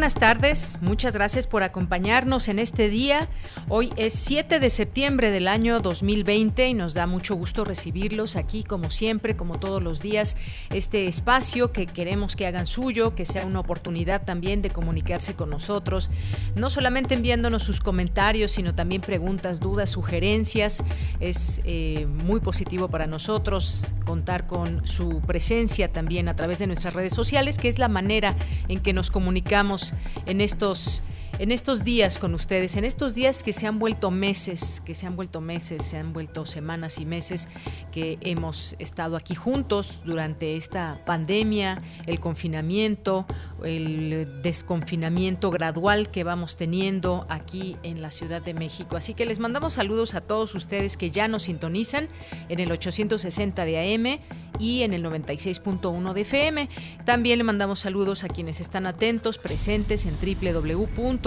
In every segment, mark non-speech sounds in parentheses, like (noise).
Buenas tardes, muchas gracias por acompañarnos en este día. Hoy es 7 de septiembre del año 2020 y nos da mucho gusto recibirlos aquí como siempre, como todos los días, este espacio que queremos que hagan suyo, que sea una oportunidad también de comunicarse con nosotros, no solamente enviándonos sus comentarios, sino también preguntas, dudas, sugerencias. Es eh, muy positivo para nosotros contar con su presencia también a través de nuestras redes sociales, que es la manera en que nos comunicamos en estos en estos días con ustedes, en estos días que se han vuelto meses, que se han vuelto meses, se han vuelto semanas y meses que hemos estado aquí juntos durante esta pandemia, el confinamiento, el desconfinamiento gradual que vamos teniendo aquí en la Ciudad de México. Así que les mandamos saludos a todos ustedes que ya nos sintonizan en el 860 de AM y en el 96.1 de FM. También le mandamos saludos a quienes están atentos, presentes en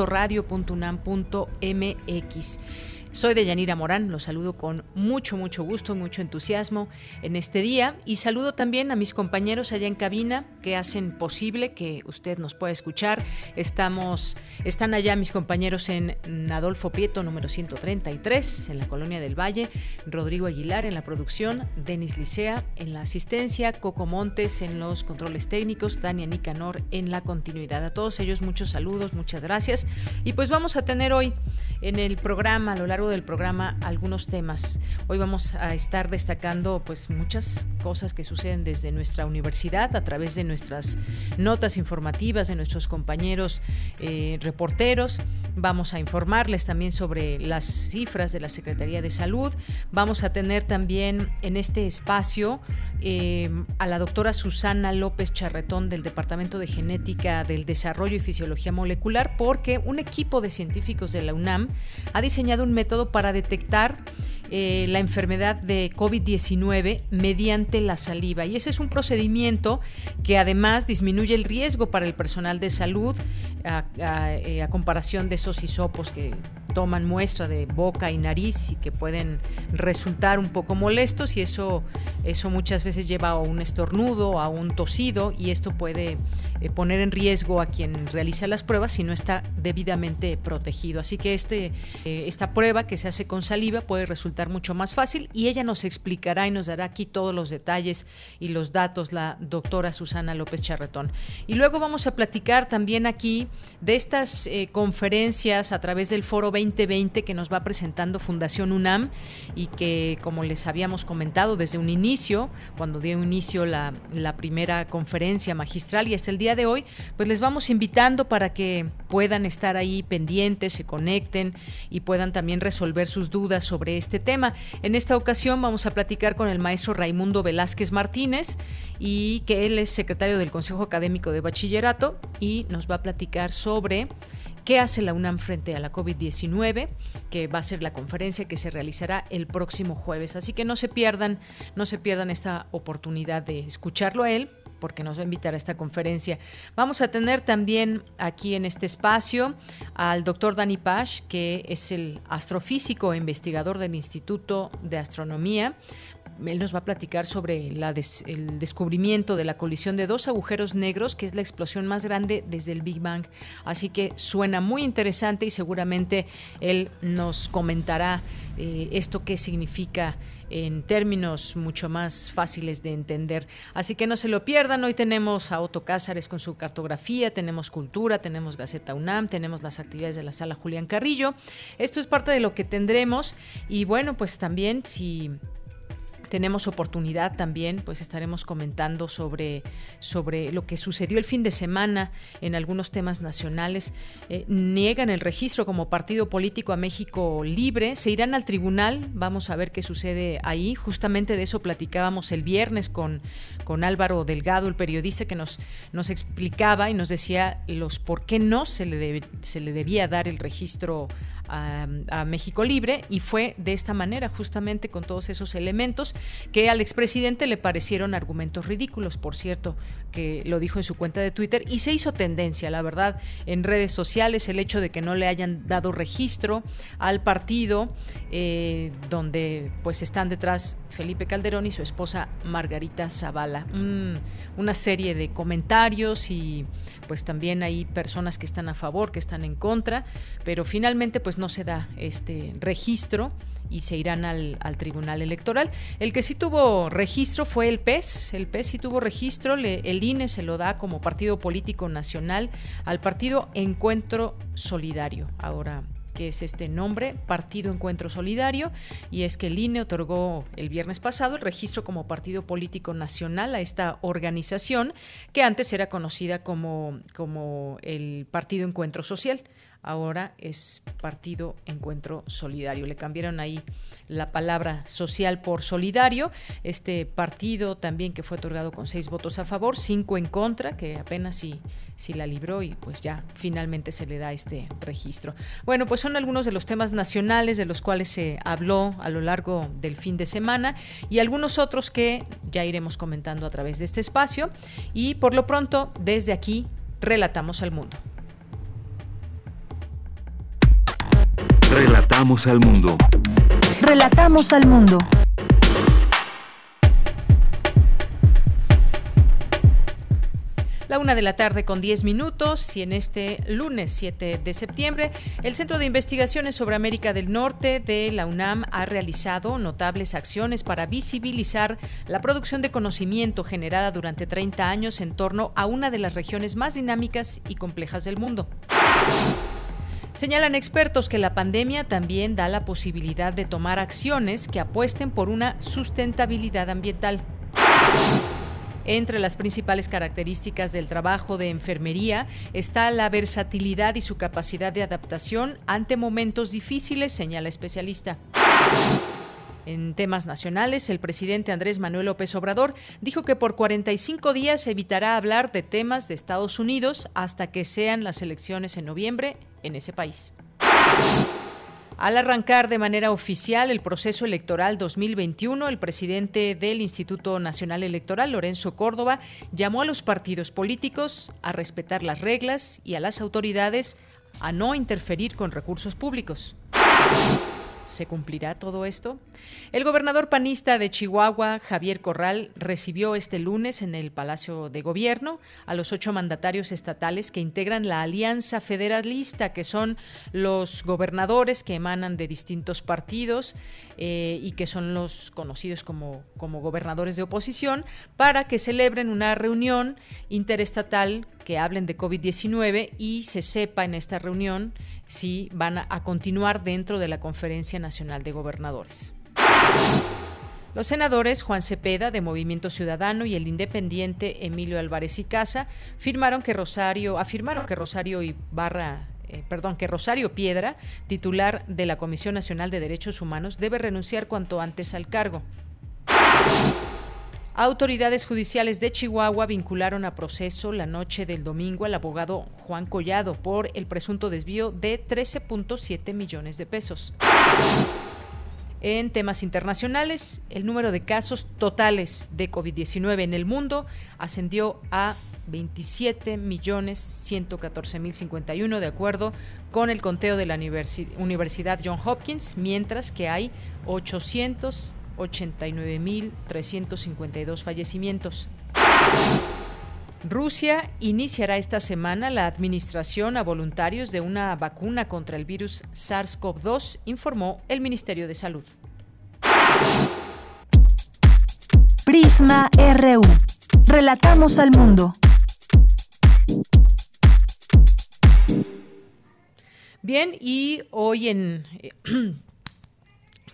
www.radio.unam.mx. Soy de Yanira Morán, los saludo con mucho, mucho gusto, mucho entusiasmo en este día y saludo también a mis compañeros allá en cabina que hacen posible que usted nos pueda escuchar. Estamos, están allá mis compañeros en Adolfo Prieto, número 133, en la Colonia del Valle, Rodrigo Aguilar en la producción, Denis Licea en la asistencia, Coco Montes en los controles técnicos, Tania Nicanor en la continuidad. A todos ellos muchos saludos, muchas gracias. Y pues vamos a tener hoy en el programa a lo largo del programa algunos temas. Hoy vamos a estar destacando pues muchas cosas que suceden desde nuestra universidad a través de nuestras notas informativas de nuestros compañeros eh, reporteros. Vamos a informarles también sobre las cifras de la Secretaría de Salud. Vamos a tener también en este espacio eh, a la doctora Susana López Charretón del Departamento de Genética del Desarrollo y Fisiología Molecular porque un equipo de científicos de la UNAM ha diseñado un método para detectar eh, la enfermedad de COVID-19 mediante la saliva. Y ese es un procedimiento que además disminuye el riesgo para el personal de salud a, eh, comparación de esos hisopos que toman muestra de boca y nariz y que pueden resultar un poco molestos y eso, eso muchas veces lleva a un estornudo, a un tosido y esto puede eh, poner en riesgo a quien realiza las pruebas si no está debidamente protegido. Así que este, esta prueba que se hace con saliva puede resultar mucho más fácil y ella nos explicará y nos dará aquí todos los detalles y los datos, la doctora Susana López Charretón. Y luego vamos a platicar también aquí de estas eh, conferencias a través del Foro 2020 que nos va presentando Fundación UNAM y que, como les habíamos comentado desde un inicio, cuando dio inicio la, primera conferencia magistral y hasta el día de hoy, pues les vamos invitando para que puedan estar ahí pendientes, se conecten y puedan también resolver sus dudas sobre este tema. En esta ocasión vamos a platicar con el maestro Raimundo Velázquez Martínez y que él es secretario del Consejo Académico de Bachillerato y nos va a platicar sobre qué hace la UNAM frente a la COVID-19, que va a ser la conferencia que se realizará el próximo jueves. Así que no se pierdan, no se pierdan esta oportunidad de escucharlo a él porque nos va a invitar a esta conferencia. Vamos a tener también aquí en este espacio al doctor Dani Pash, que es el astrofísico e investigador del Instituto de Astronomía. Él nos va a platicar sobre el descubrimiento de la colisión de dos agujeros negros, que es la explosión más grande desde el Big Bang. Así que suena muy interesante y seguramente él nos comentará eh, esto qué significa en términos mucho más fáciles de entender. Así que no se lo pierdan. Hoy tenemos a Otto Cázares con su cartografía, tenemos cultura, tenemos Gaceta UNAM, tenemos las actividades de la sala Julián Carrillo. Esto es parte de lo que tendremos y bueno, pues también si tenemos oportunidad también, pues estaremos comentando sobre, sobre lo que sucedió el fin de semana en algunos temas nacionales. Eh, niegan el registro como partido político a México Libre, se irán al tribunal, vamos a ver qué sucede ahí. Justamente de eso platicábamos el viernes con, con Álvaro Delgado, el periodista que nos, nos explicaba y nos decía los por qué no se le, se le debía dar el registro a, México Libre y fue de esta manera, justamente con todos esos elementos que al expresidente le parecieron argumentos ridículos, por cierto, que lo dijo en su cuenta de Twitter y se hizo tendencia, la verdad, en redes sociales el hecho de que no le hayan dado registro al partido eh, donde pues están detrás Felipe Calderón y su esposa Margarita Zavala. una serie de comentarios y pues también hay personas que están a favor, que están en contra, pero finalmente pues no se da este registro y se irán al, Tribunal Electoral. El que sí tuvo registro fue el PES. El PES sí tuvo registro. el INE se lo da como partido político nacional al partido Encuentro Solidario. Ahora que es este nombre, Partido Encuentro Solidario, y es que el INE otorgó el viernes pasado el registro como partido político nacional a esta organización que antes era conocida como, como el Partido Encuentro Social ahora es Partido Encuentro Solidario. Le cambiaron ahí la palabra social por solidario. Este partido también que fue otorgado con seis votos a favor, cinco en contra, que apenas sí, sí la libró y pues ya finalmente se le da este registro. Bueno, pues son algunos de los temas nacionales de los cuales se habló a lo largo del fin de semana y algunos otros que ya iremos comentando a través de este espacio. Y por lo pronto, desde aquí, relatamos al mundo. Relatamos al mundo. Relatamos al mundo. La una de la tarde con 10 minutos y en este lunes 7 de septiembre, el Centro de Investigaciones sobre América del Norte de la UNAM ha realizado notables acciones para visibilizar la producción de conocimiento generada durante 30 años en torno a una de las regiones más dinámicas y complejas del mundo. Señalan expertos que la pandemia también da la posibilidad de tomar acciones que apuesten por una sustentabilidad ambiental. Entre las principales características del trabajo de enfermería está la versatilidad y su capacidad de adaptación ante momentos difíciles, señala especialista. En temas nacionales, el presidente Andrés Manuel López Obrador dijo que por 45 días evitará hablar de temas de Estados Unidos hasta que sean las elecciones en noviembre en ese país. Al arrancar de manera oficial el proceso electoral 2021, el presidente del Instituto Nacional Electoral, Lorenzo Córdoba, llamó a los partidos políticos a respetar las reglas y a las autoridades a no interferir con recursos públicos. ¿Se cumplirá todo esto? El gobernador panista de Chihuahua, Javier Corral, recibió este lunes en el Palacio de Gobierno a los ocho mandatarios estatales que integran la Alianza Federalista, que son los gobernadores que emanan de distintos partidos eh, y que son los conocidos como, como gobernadores de oposición, para que celebren una reunión interestatal que hablen de COVID-19 y se sepa en esta reunión si van a continuar dentro de la Conferencia Nacional de Gobernadores. Los senadores Juan Cepeda de Movimiento Ciudadano y el independiente Emilio Álvarez y Casa firmaron que Rosario afirmaron que Rosario Barra eh, perdón, que Rosario Piedra, titular de la Comisión Nacional de Derechos Humanos, debe renunciar cuanto antes al cargo. Autoridades judiciales de Chihuahua vincularon a proceso la noche del domingo al abogado Juan Collado por el presunto desvío de 13.7 millones de pesos. En temas internacionales, el número de casos totales de COVID-19 en el mundo ascendió a 27.114.051 de acuerdo con el conteo de la Universidad John Hopkins, mientras que hay 800 89.352 fallecimientos. Rusia iniciará esta semana la administración a voluntarios de una vacuna contra el virus SARS-CoV-2, informó el Ministerio de Salud. Prisma RU. Relatamos al mundo. Bien, y hoy en (clears throat)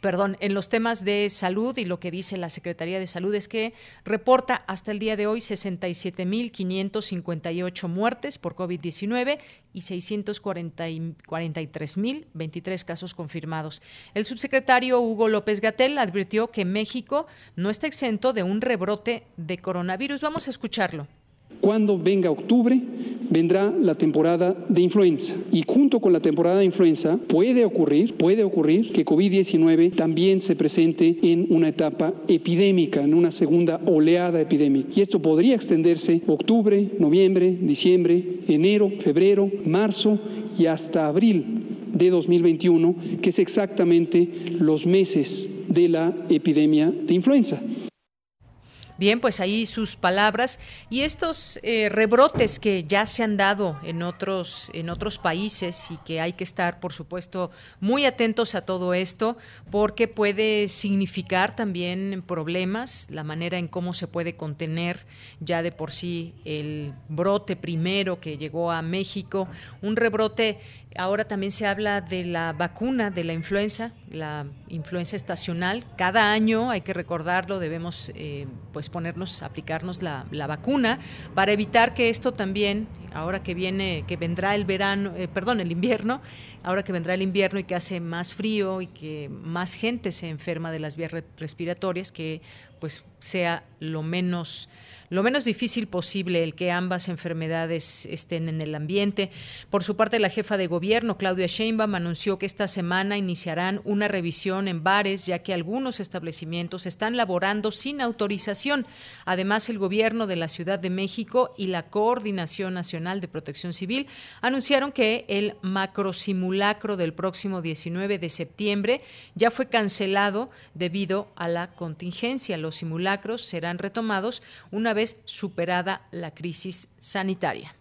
perdón, en los temas de salud y lo que dice la Secretaría de Salud es que reporta hasta el día de hoy 67.558 muertes por COVID-19 y 643.023 casos confirmados. El subsecretario Hugo López Gatel advirtió que México no está exento de un rebrote de coronavirus. Vamos a escucharlo. Cuando venga octubre, vendrá la temporada de influenza. Y junto con la temporada de influenza puede ocurrir, puede ocurrir que COVID-19 también se presente en una etapa epidémica, en una segunda oleada epidémica. Y esto podría extenderse octubre, noviembre, diciembre, enero, febrero, marzo y hasta abril de 2021, que es exactamente los meses de la epidemia de influenza. Bien, pues ahí sus palabras y estos eh, rebrotes que ya se han dado en otros en otros países y que hay que estar, por supuesto, muy atentos a todo esto porque puede significar también problemas, la manera en cómo se puede contener ya de por sí el brote primero que llegó a México, un rebrote Ahora también se habla de la vacuna de la influenza, la influenza estacional. Cada año, hay que recordarlo, debemos eh, pues ponernos, aplicarnos la, vacuna para evitar que esto también, ahora que viene, que vendrá el verano, eh, perdón, el invierno, ahora que vendrá el invierno y que hace más frío y que más gente se enferma de las vías respiratorias, que pues sea lo menos lo menos difícil posible el que ambas enfermedades estén en el ambiente. Por su parte, la jefa de gobierno, Claudia Sheinbaum, anunció que esta semana iniciarán una revisión en bares, ya que algunos establecimientos están laborando sin autorización. Además, el gobierno de la Ciudad de México y la Coordinación Nacional de Protección Civil anunciaron que el macrosimulacro del próximo 19 de septiembre ya fue cancelado debido a la contingencia. Los simulacros serán retomados una vez superada la crisis sanitaria.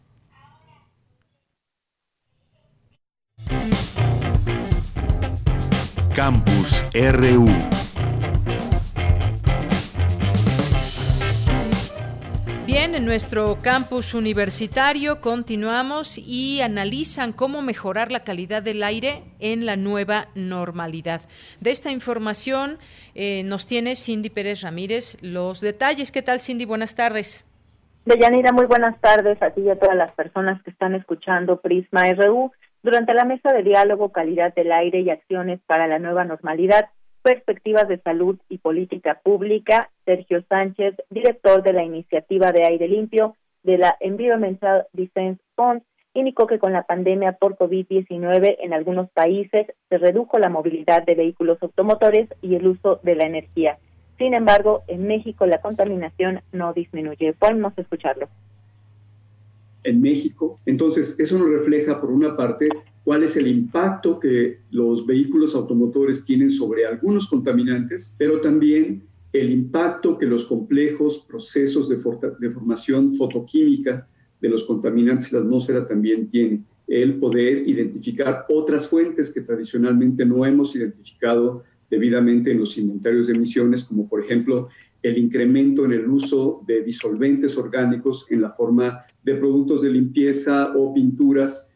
Campus RU Bien, en nuestro campus universitario continuamos y analizan cómo mejorar la calidad del aire en la nueva normalidad. De esta información eh, nos tiene Cindy Pérez Ramírez los detalles. ¿Qué tal, Cindy? Buenas tardes. Deyanira, muy buenas tardes a ti y a todas las personas que están escuchando Prisma RU. Durante la mesa de diálogo Calidad del Aire y Acciones para la Nueva Normalidad, Perspectivas de Salud y Política Pública, Sergio Sánchez, director de la Iniciativa de Aire Limpio de la Environmental Defense Fund, indicó que con la pandemia por COVID-19 en algunos países se redujo la movilidad de vehículos automotores y el uso de la energía. Sin embargo, en México la contaminación no disminuye. Podemos escucharlo. En México, entonces eso nos refleja por una parte cuál es el impacto que los vehículos automotores tienen sobre algunos contaminantes, pero también el impacto que los complejos procesos de, formación fotoquímica de los contaminantes en la atmósfera también tienen. El poder identificar otras fuentes que tradicionalmente no hemos identificado debidamente en los inventarios de emisiones, como por ejemplo el incremento en el uso de disolventes orgánicos en la forma de productos de limpieza o pinturas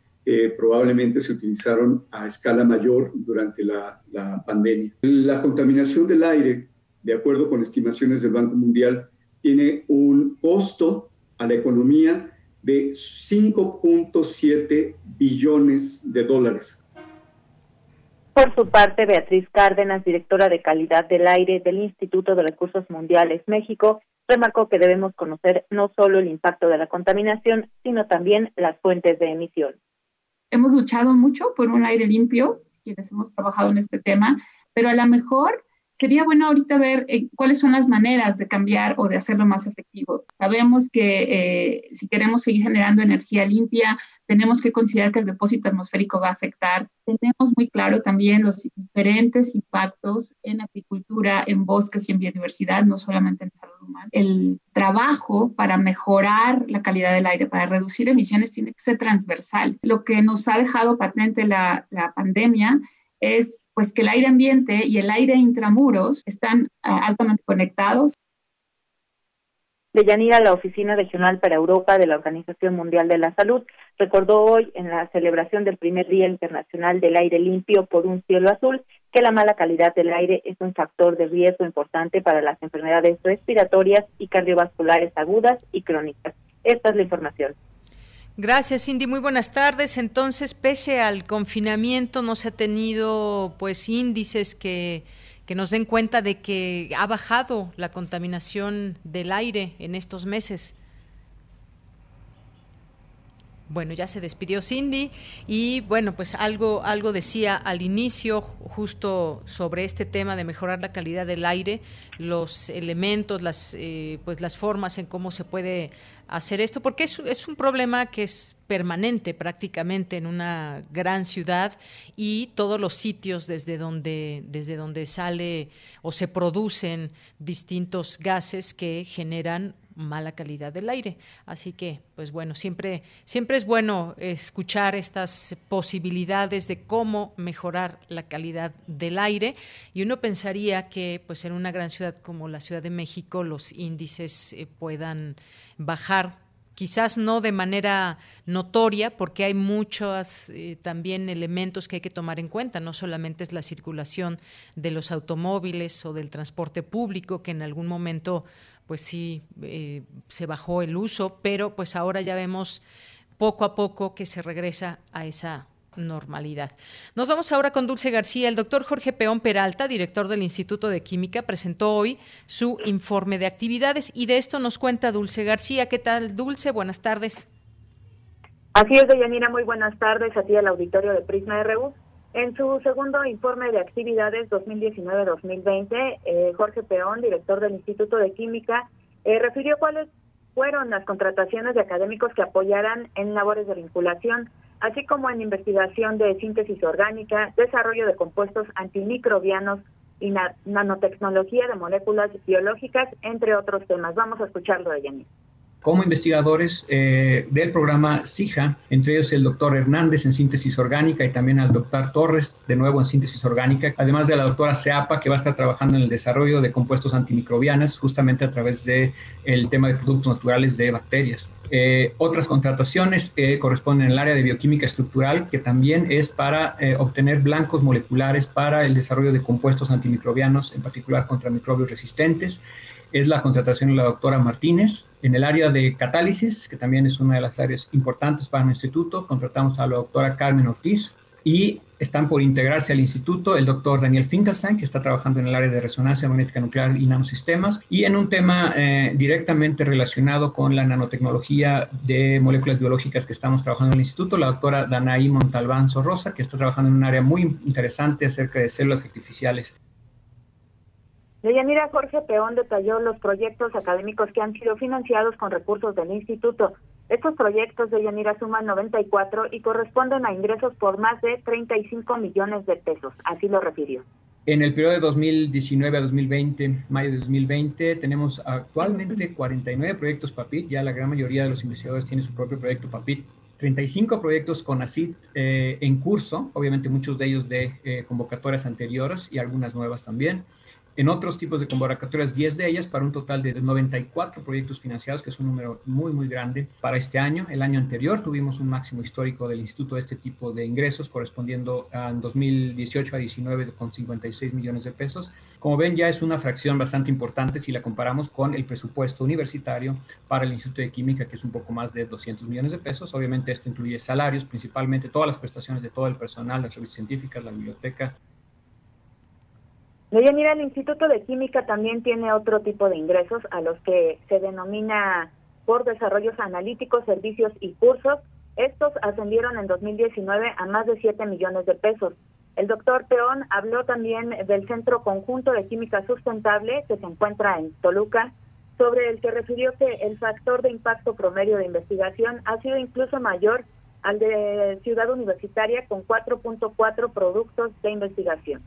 probablemente se utilizaron a escala mayor durante la, pandemia. La contaminación del aire, de acuerdo con estimaciones del Banco Mundial, tiene un costo a la economía de 5.7 billones de dólares. Por su parte, Beatriz Cárdenas, directora de calidad del aire del Instituto de Recursos Mundiales México, remarcó que debemos conocer no solo el impacto de la contaminación, sino también las fuentes de emisión hemos luchado mucho por un aire limpio, quienes hemos trabajado en este tema, pero a lo mejor sería bueno ahorita ver eh, cuáles son las maneras de cambiar o de hacerlo más efectivo. Sabemos que eh, si queremos seguir generando energía limpia, tenemos que considerar que el depósito atmosférico va a afectar. Tenemos muy claro también los diferentes impactos en agricultura, en bosques y en biodiversidad, no solamente en salud humana. El trabajo para mejorar la calidad del aire, para reducir emisiones, tiene que ser transversal. Lo que nos ha dejado patente la, la pandemia es pues que el aire ambiente y el aire intramuros están ah, altamente conectados. Deyanira, la Oficina Regional para Europa de la Organización Mundial de la Salud, recordó hoy en la celebración del primer Día Internacional del Aire Limpio por un Cielo Azul que la mala calidad del aire es un factor de riesgo importante para las enfermedades respiratorias y cardiovasculares agudas y crónicas. Esta es la información. Gracias, Cindy. Muy buenas tardes. Entonces, pese al confinamiento, no se ha tenido pues índices que, que nos den cuenta de que ha bajado la contaminación del aire en estos meses. Bueno, ya se despidió Cindy y bueno, pues algo, algo decía al inicio justo sobre este tema de mejorar la calidad del aire, los elementos, las, eh, pues las formas en cómo se puede hacer esto, porque es, es, un problema que es permanente prácticamente en una gran ciudad y todos los sitios desde donde, desde donde sale o se producen distintos gases que generan mala calidad del aire. Así que, pues bueno, siempre, siempre es bueno escuchar estas posibilidades de cómo mejorar la calidad del aire. Y uno pensaría que, pues, en una gran ciudad como la Ciudad de México, los índices eh, puedan bajar quizás no de manera notoria, porque hay muchos eh, también elementos que hay que tomar en cuenta, no solamente es la circulación de los automóviles o del transporte público, que en algún momento pues sí eh, se bajó el uso, pero pues ahora ya vemos poco a poco que se regresa a esa normalidad. Nos vamos ahora con Dulce García. El doctor Jorge Peón Peralta, director del Instituto de Química, presentó hoy su informe de actividades y de esto nos cuenta Dulce García. ¿Qué tal, Dulce? Buenas tardes. Así es, Deyanira. Muy buenas tardes a al auditorio de Prisma RU. En su segundo informe de actividades 2019-2020, eh, Jorge Peón, director del Instituto de Química, eh, refirió cuáles fueron las contrataciones de académicos que apoyaran en labores de vinculación, así como en investigación de síntesis orgánica, desarrollo de compuestos antimicrobianos y nanotecnología de moléculas biológicas, entre otros temas. Vamos a escucharlo de Yanni como investigadores eh, del programa CIJA, entre ellos el doctor Hernández en síntesis orgánica y también al doctor Torres, de nuevo en síntesis orgánica, además de la doctora Seapa, que va a estar trabajando en el desarrollo de compuestos antimicrobianos, justamente a través del el tema de productos naturales de bacterias. Eh, otras contrataciones eh, corresponden al área de bioquímica estructural, que también es para obtener blancos moleculares para el desarrollo de compuestos antimicrobianos, en particular contra microbios resistentes es la contratación de la doctora Martínez. En el área de catálisis, que también es una de las áreas importantes para el instituto, contratamos a la doctora Carmen Ortiz y están por integrarse al instituto el doctor Daniel Finkelstein, que está trabajando en el área de resonancia magnética nuclear y nanosistemas, y en un tema eh, directamente relacionado con la nanotecnología de moléculas biológicas que estamos trabajando en el instituto, la doctora Danaí Montalbán Sorrosa, que está trabajando en un área muy interesante acerca de células artificiales. Deyanira Jorge Peón detalló los proyectos académicos que han sido financiados con recursos del instituto. Estos proyectos de Yanira suman 94 y corresponden a ingresos por más de 35 millones de pesos, así lo refirió. En el periodo de 2019 a 2020, mayo de 2020, tenemos actualmente 49 proyectos PAPIT, ya la gran mayoría de los investigadores tienen su propio proyecto PAPIT. 35 proyectos con ACID eh, en curso, obviamente muchos de ellos de eh, convocatorias anteriores y algunas nuevas también en otros tipos de convocatorias 10 de ellas para un total de 94 proyectos financiados, que es un número muy, muy grande para este año. El año anterior tuvimos un máximo histórico del instituto de este tipo de ingresos, correspondiendo en 2018 a 19 con 56 millones de pesos. Como ven, ya es una fracción bastante importante si la comparamos con el presupuesto universitario para el Instituto de Química, que es un poco más de 200 millones de pesos. Obviamente esto incluye salarios, principalmente todas las prestaciones de todo el personal, las revistas científicas, la biblioteca, mira, el Instituto de Química también tiene otro tipo de ingresos a los que se denomina por desarrollos analíticos, servicios y cursos. Estos ascendieron en 2019 a más de 7 millones de pesos. El doctor Peón habló también del Centro Conjunto de Química Sustentable que se encuentra en Toluca, sobre el que refirió que el factor de impacto promedio de investigación ha sido incluso mayor al de Ciudad Universitaria con 4.4 productos de investigación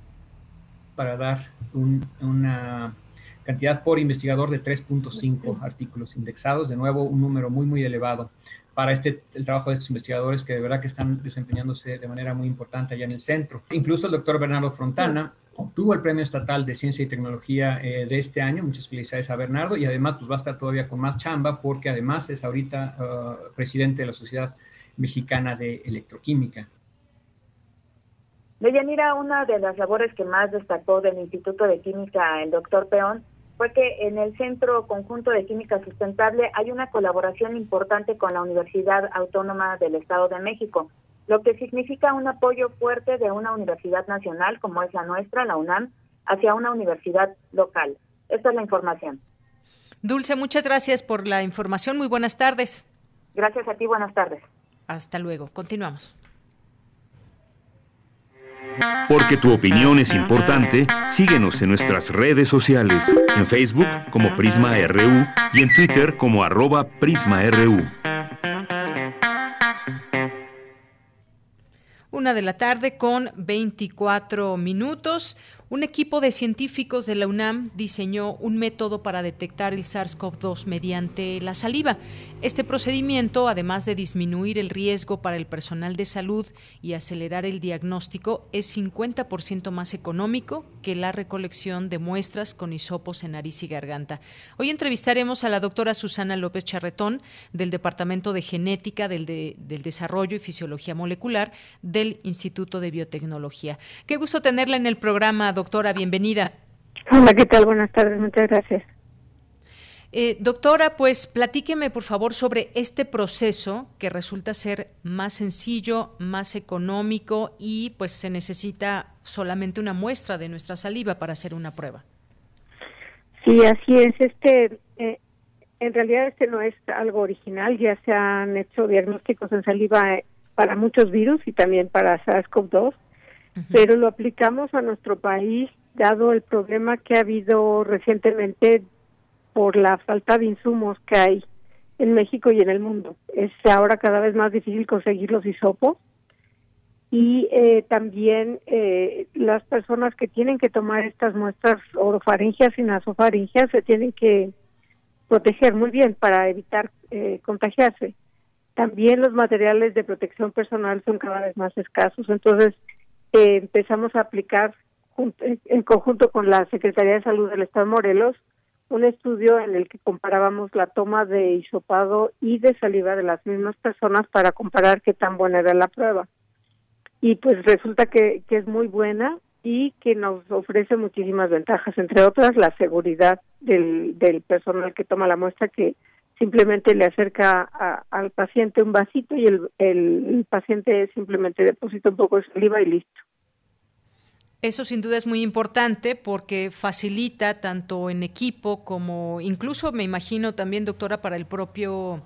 para dar una cantidad por investigador de 3.5 artículos indexados, de nuevo un número muy, muy elevado para este, el trabajo de estos investigadores que de verdad que están desempeñándose de manera muy importante allá en el centro. Incluso el doctor Bernardo Frontana obtuvo el Premio Estatal de Ciencia y Tecnología eh, de este año. Muchas felicidades a Bernardo y además pues va a estar todavía con más chamba porque además es ahorita uh, presidente de la Sociedad Mexicana de Electroquímica. Deyanira, una de las labores que más destacó del Instituto de Química el doctor Peón fue que en el Centro Conjunto de Química Sustentable hay una colaboración importante con la Universidad Autónoma del Estado de México, lo que significa un apoyo fuerte de una universidad nacional como es la nuestra, la UNAM, hacia una universidad local. Esta es la información. Dulce, muchas gracias por la información. Muy buenas tardes. Gracias a ti, buenas tardes. Hasta luego. Continuamos. Porque tu opinión es importante, síguenos en nuestras redes sociales, en Facebook como Prisma RU y en Twitter como arroba PrismaRU. Una de la tarde con 24 minutos. Un equipo de científicos de la UNAM diseñó un método para detectar el SARS-CoV-2 mediante la saliva. Este procedimiento, además de disminuir el riesgo para el personal de salud y acelerar el diagnóstico, es 50% más económico que la recolección de muestras con hisopos en nariz y garganta. Hoy entrevistaremos a la doctora Susana López Charretón del Departamento de Genética del, del Desarrollo y Fisiología Molecular del Instituto de Biotecnología. Qué gusto tenerla en el programa, doctora, bienvenida. Hola, ¿qué tal? Buenas tardes, muchas gracias. Eh, doctora, pues platíqueme por favor sobre este proceso que resulta ser más sencillo, más económico y pues se necesita solamente una muestra de nuestra saliva para hacer una prueba. Sí, así es. Este, eh, en realidad este no es algo original. Ya se han hecho diagnósticos en saliva eh, para muchos virus y también para SARS-CoV-2 pero lo aplicamos a nuestro país dado el problema que ha habido recientemente por la falta de insumos que hay en México y en el mundo. Es ahora cada vez más difícil conseguir los hisopos y eh, también eh, las personas que tienen que tomar estas muestras orofaringias y nasofaringias se tienen que proteger muy bien para evitar eh, contagiarse. También los materiales de protección personal son cada vez más escasos, entonces empezamos a aplicar en conjunto con la Secretaría de Salud del Estado de Morelos un estudio en el que comparábamos la toma de hisopado y de saliva de las mismas personas para comparar qué tan buena era la prueba. Y pues resulta que, que es muy buena y que nos ofrece muchísimas ventajas, entre otras la seguridad del, del personal que toma la muestra que simplemente le acerca al paciente un vasito y el, el, paciente simplemente deposita un poco de saliva y listo. Eso sin duda es muy importante porque facilita tanto en equipo como incluso me imagino también, doctora, para el propio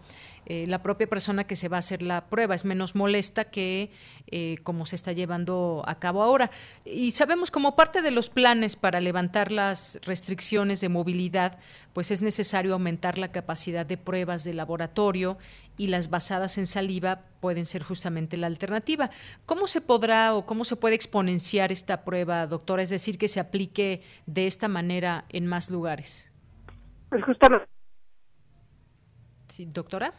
eh, la propia persona que se va a hacer la prueba. Es menos molesta que eh, como se está llevando a cabo ahora. Y sabemos como parte de los planes para levantar las restricciones de movilidad, pues es necesario aumentar la capacidad de pruebas de laboratorio y las basadas en saliva pueden ser justamente la alternativa. ¿Cómo se podrá o cómo se puede exponenciar esta prueba, doctora? Es decir, que se aplique de esta manera en más lugares. Pues justamente. Sí, doctora.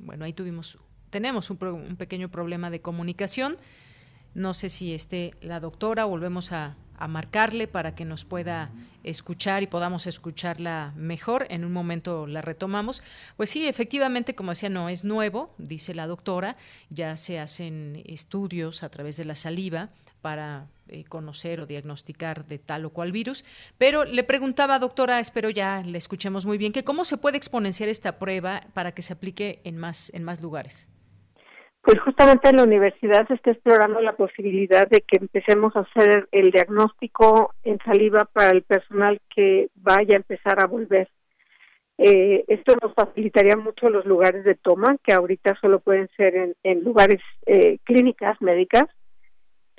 Bueno, ahí tuvimos, tenemos un, un pequeño problema de comunicación. No sé si esté la doctora, volvemos a, a marcarle para que nos pueda escuchar y podamos escucharla mejor. En un momento la retomamos. Pues sí, efectivamente, como decía, no es nuevo, dice la doctora, ya se hacen estudios a través de la saliva para eh, conocer o diagnosticar de tal o cual virus. Pero le preguntaba, doctora, espero ya le escuchemos muy bien, que cómo se puede exponenciar esta prueba para que se aplique en más, en más lugares. Pues justamente en la universidad se está explorando la posibilidad de que empecemos a hacer el diagnóstico en saliva para el personal que vaya a empezar a volver. Eh, esto nos facilitaría mucho los lugares de toma, que ahorita solo pueden ser en, lugares eh, clínicas médicas,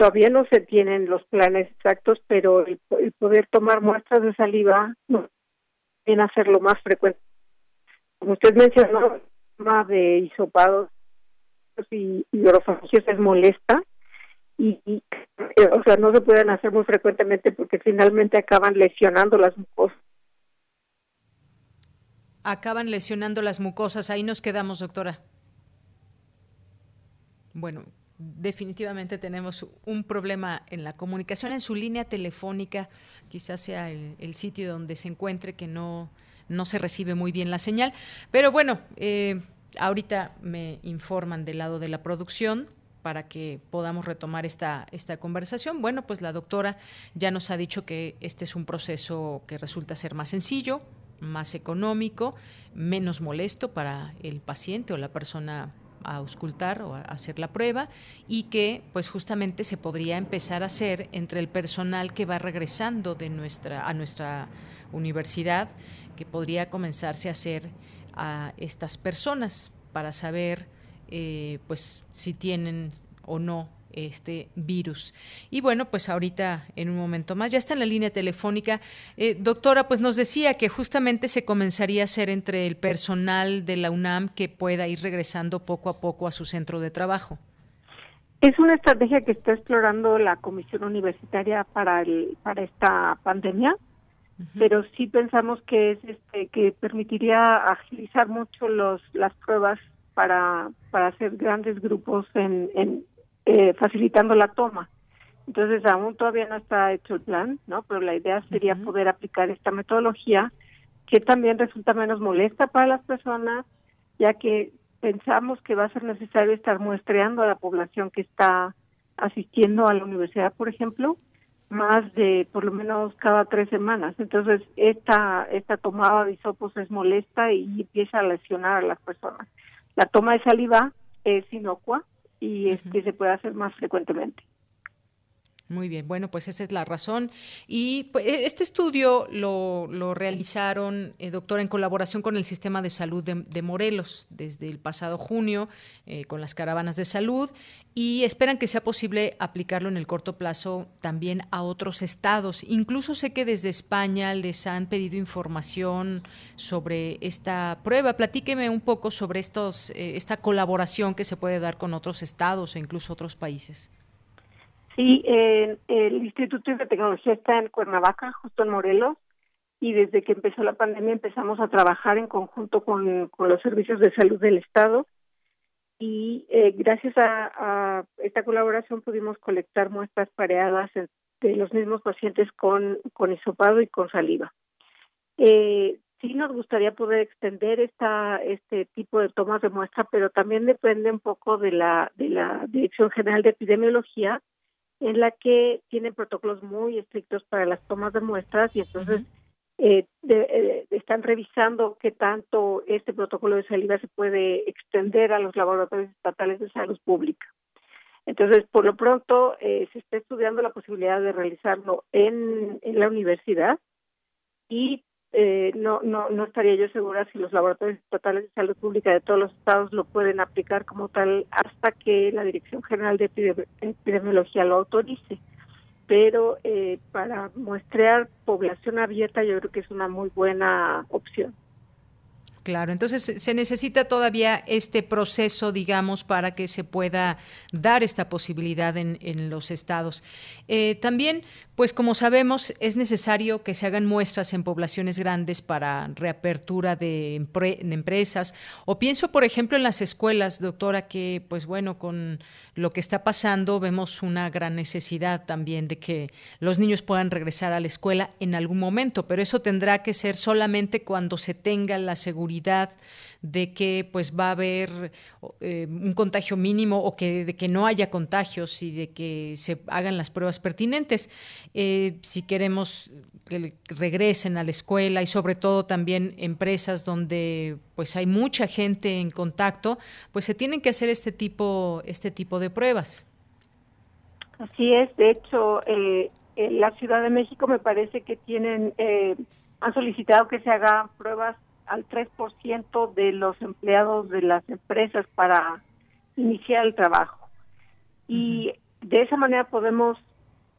Todavía no se tienen los planes exactos, pero el, poder tomar muestras de saliva a hacerlo más frecuente. Como usted mencionó, el tema de hisopados y, y es molesta y, eh, o sea, no se pueden hacer muy frecuentemente porque finalmente acaban lesionando las mucosas. Acaban lesionando las mucosas. Ahí nos quedamos, doctora. Bueno, definitivamente tenemos un problema en la comunicación, en su línea telefónica, quizás sea el, sitio donde se encuentre que no, no se recibe muy bien la señal. Pero bueno, eh, ahorita me informan del lado de la producción para que podamos retomar esta, esta conversación. Bueno, pues la doctora ya nos ha dicho que este es un proceso que resulta ser más sencillo, más económico, menos molesto para el paciente o la persona a auscultar o a hacer la prueba y que pues justamente se podría empezar a hacer entre el personal que va regresando de nuestra a nuestra universidad que podría comenzarse a hacer a estas personas para saber eh, pues si tienen o no este virus. Y bueno, pues ahorita en un momento más, ya está en la línea telefónica. Eh, doctora, pues nos decía que justamente se comenzaría a hacer entre el personal de la UNAM que pueda ir regresando poco a poco a su centro de trabajo. Es una estrategia que está explorando la Comisión Universitaria para, el, para esta pandemia, pero sí pensamos que es este que permitiría agilizar mucho los las pruebas para, para hacer grandes grupos en, en eh, facilitando la toma. Entonces, aún todavía no está hecho el plan, ¿no? Pero la idea sería poder aplicar esta metodología que también resulta menos molesta para las personas, ya que pensamos que va a ser necesario estar muestreando a la población que está asistiendo a la universidad, por ejemplo, más de por lo menos cada tres semanas. Entonces, esta, esta tomada de hisopos es molesta y empieza a lesionar a las personas. La toma de saliva es inocua y este, se puede hacer más frecuentemente. Muy bien, bueno, pues esa es la razón. Y pues, e, este estudio lo, realizaron, eh, doctor, en colaboración con el Sistema de Salud de, Morelos desde el pasado junio, eh, con las caravanas de salud, y esperan que sea posible aplicarlo en el corto plazo también a otros estados. Incluso sé que desde España les han pedido información sobre esta prueba. Platíqueme un poco sobre estos, eh, esta colaboración que se puede dar con otros estados o incluso otros países. Sí, el Instituto de Tecnología está en Cuernavaca, justo en Morelos, y desde que empezó la pandemia empezamos a trabajar en conjunto con, los servicios de salud del Estado y eh, gracias a, esta colaboración pudimos colectar muestras pareadas de los mismos pacientes con, con hisopado y con saliva. Eh, sí nos gustaría poder extender esta este tipo de tomas de muestra, pero también depende un poco de la de la Dirección General de Epidemiología en la que tienen protocolos muy estrictos para las tomas de muestras y entonces eh, eh, están revisando qué tanto este protocolo de saliva se puede extender a los laboratorios estatales de salud pública. Entonces, por lo pronto, eh, se está estudiando la posibilidad de realizarlo en, en la universidad y eh, no, no, no estaría yo segura si los laboratorios estatales de salud pública de todos los estados lo pueden aplicar como tal hasta que la Dirección General de Epidemiología lo autorice. Pero eh, para muestrear población abierta yo creo que es una muy buena opción. Claro, entonces se necesita todavía este proceso, digamos, para que se pueda dar esta posibilidad en, en los estados. Eh, también, pues como sabemos, es necesario que se hagan muestras en poblaciones grandes para reapertura de, empresas. O pienso, por ejemplo, en las escuelas, doctora, que, pues bueno, con lo que está pasando, vemos una gran necesidad también de que los niños puedan regresar a la escuela en algún momento, pero eso tendrá que ser solamente cuando se tenga la seguridad de que pues va a haber eh, un contagio mínimo o que de que no haya contagios y de que se hagan las pruebas pertinentes. Eh, si queremos que regresen a la escuela y sobre todo también empresas donde pues hay mucha gente en contacto, pues se tienen que hacer este tipo este tipo de pruebas. Así es, de hecho, eh, en la Ciudad de México me parece que tienen han solicitado que se hagan pruebas al 3% de los empleados de las empresas para iniciar el trabajo. Y de esa manera podemos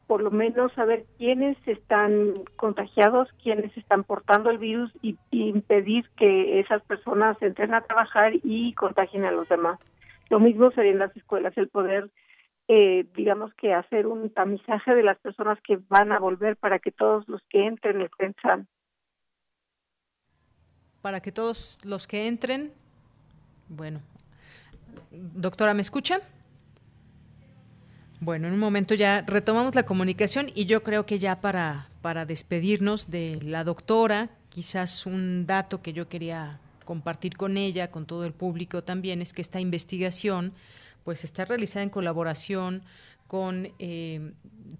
por lo menos saber quiénes están contagiados, quiénes están portando el virus y, impedir que esas personas entren a trabajar y contagien a los demás. Lo mismo sería en las escuelas, el poder, eh, digamos que hacer un tamizaje de las personas que van a volver para que todos los que entren estén sanos para que todos los que entren, bueno, doctora, ¿me escucha? Bueno, en un momento ya retomamos la comunicación y yo creo que ya para, para despedirnos de la doctora, quizás un dato que yo quería compartir con ella, con todo el público también, es que esta investigación pues está realizada en colaboración con eh,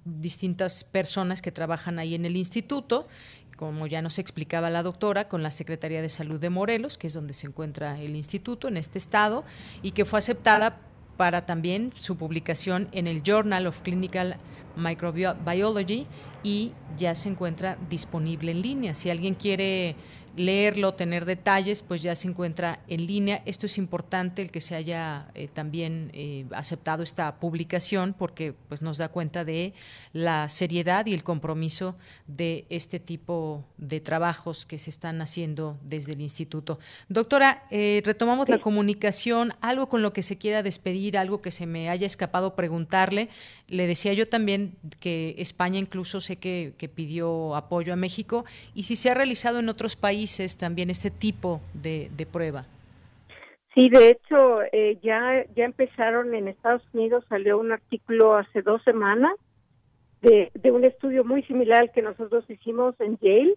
distintas personas que trabajan ahí en el instituto, como ya nos explicaba la doctora, con la Secretaría de Salud de Morelos, que es donde se encuentra el instituto en este estado, y que fue aceptada para también su publicación en el Journal of Clinical Microbiology y ya se encuentra disponible en línea. Si alguien quiere leerlo, tener detalles, pues ya se encuentra en línea. Esto es importante el que se haya eh, también eh, aceptado esta publicación porque pues nos da cuenta de la seriedad y el compromiso de este tipo de trabajos que se están haciendo desde el instituto. Doctora, eh, retomamos la comunicación, algo con lo que se quiera despedir, algo que se me haya escapado preguntarle. Le decía yo también que España incluso sé que, que pidió apoyo a México y si se ha realizado en otros países también este tipo de, de prueba. Sí, de hecho, eh, ya, ya empezaron en Estados Unidos, salió un artículo hace dos semanas de, de un estudio muy similar al que nosotros hicimos en Yale,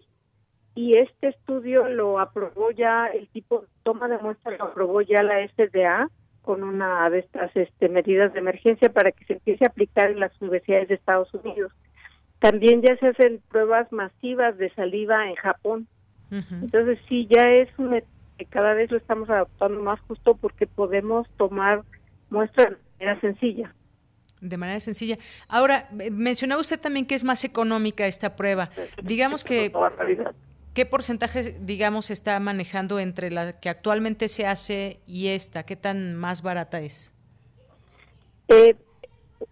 y este estudio lo aprobó ya, el tipo toma de muestra lo aprobó ya la FDA con una de estas este, medidas de emergencia para que se empiece a aplicar en las universidades de Estados Unidos. También ya se hacen pruebas masivas de saliva en Japón. Entonces sí, ya es un que cada vez lo estamos adaptando más justo porque podemos tomar muestras de manera sencilla. De manera sencilla. Ahora, mencionaba usted también que es más económica esta prueba. Digamos que... ¿Qué porcentaje, digamos, está manejando entre la que actualmente se hace y esta? ¿Qué tan más barata es? Eh,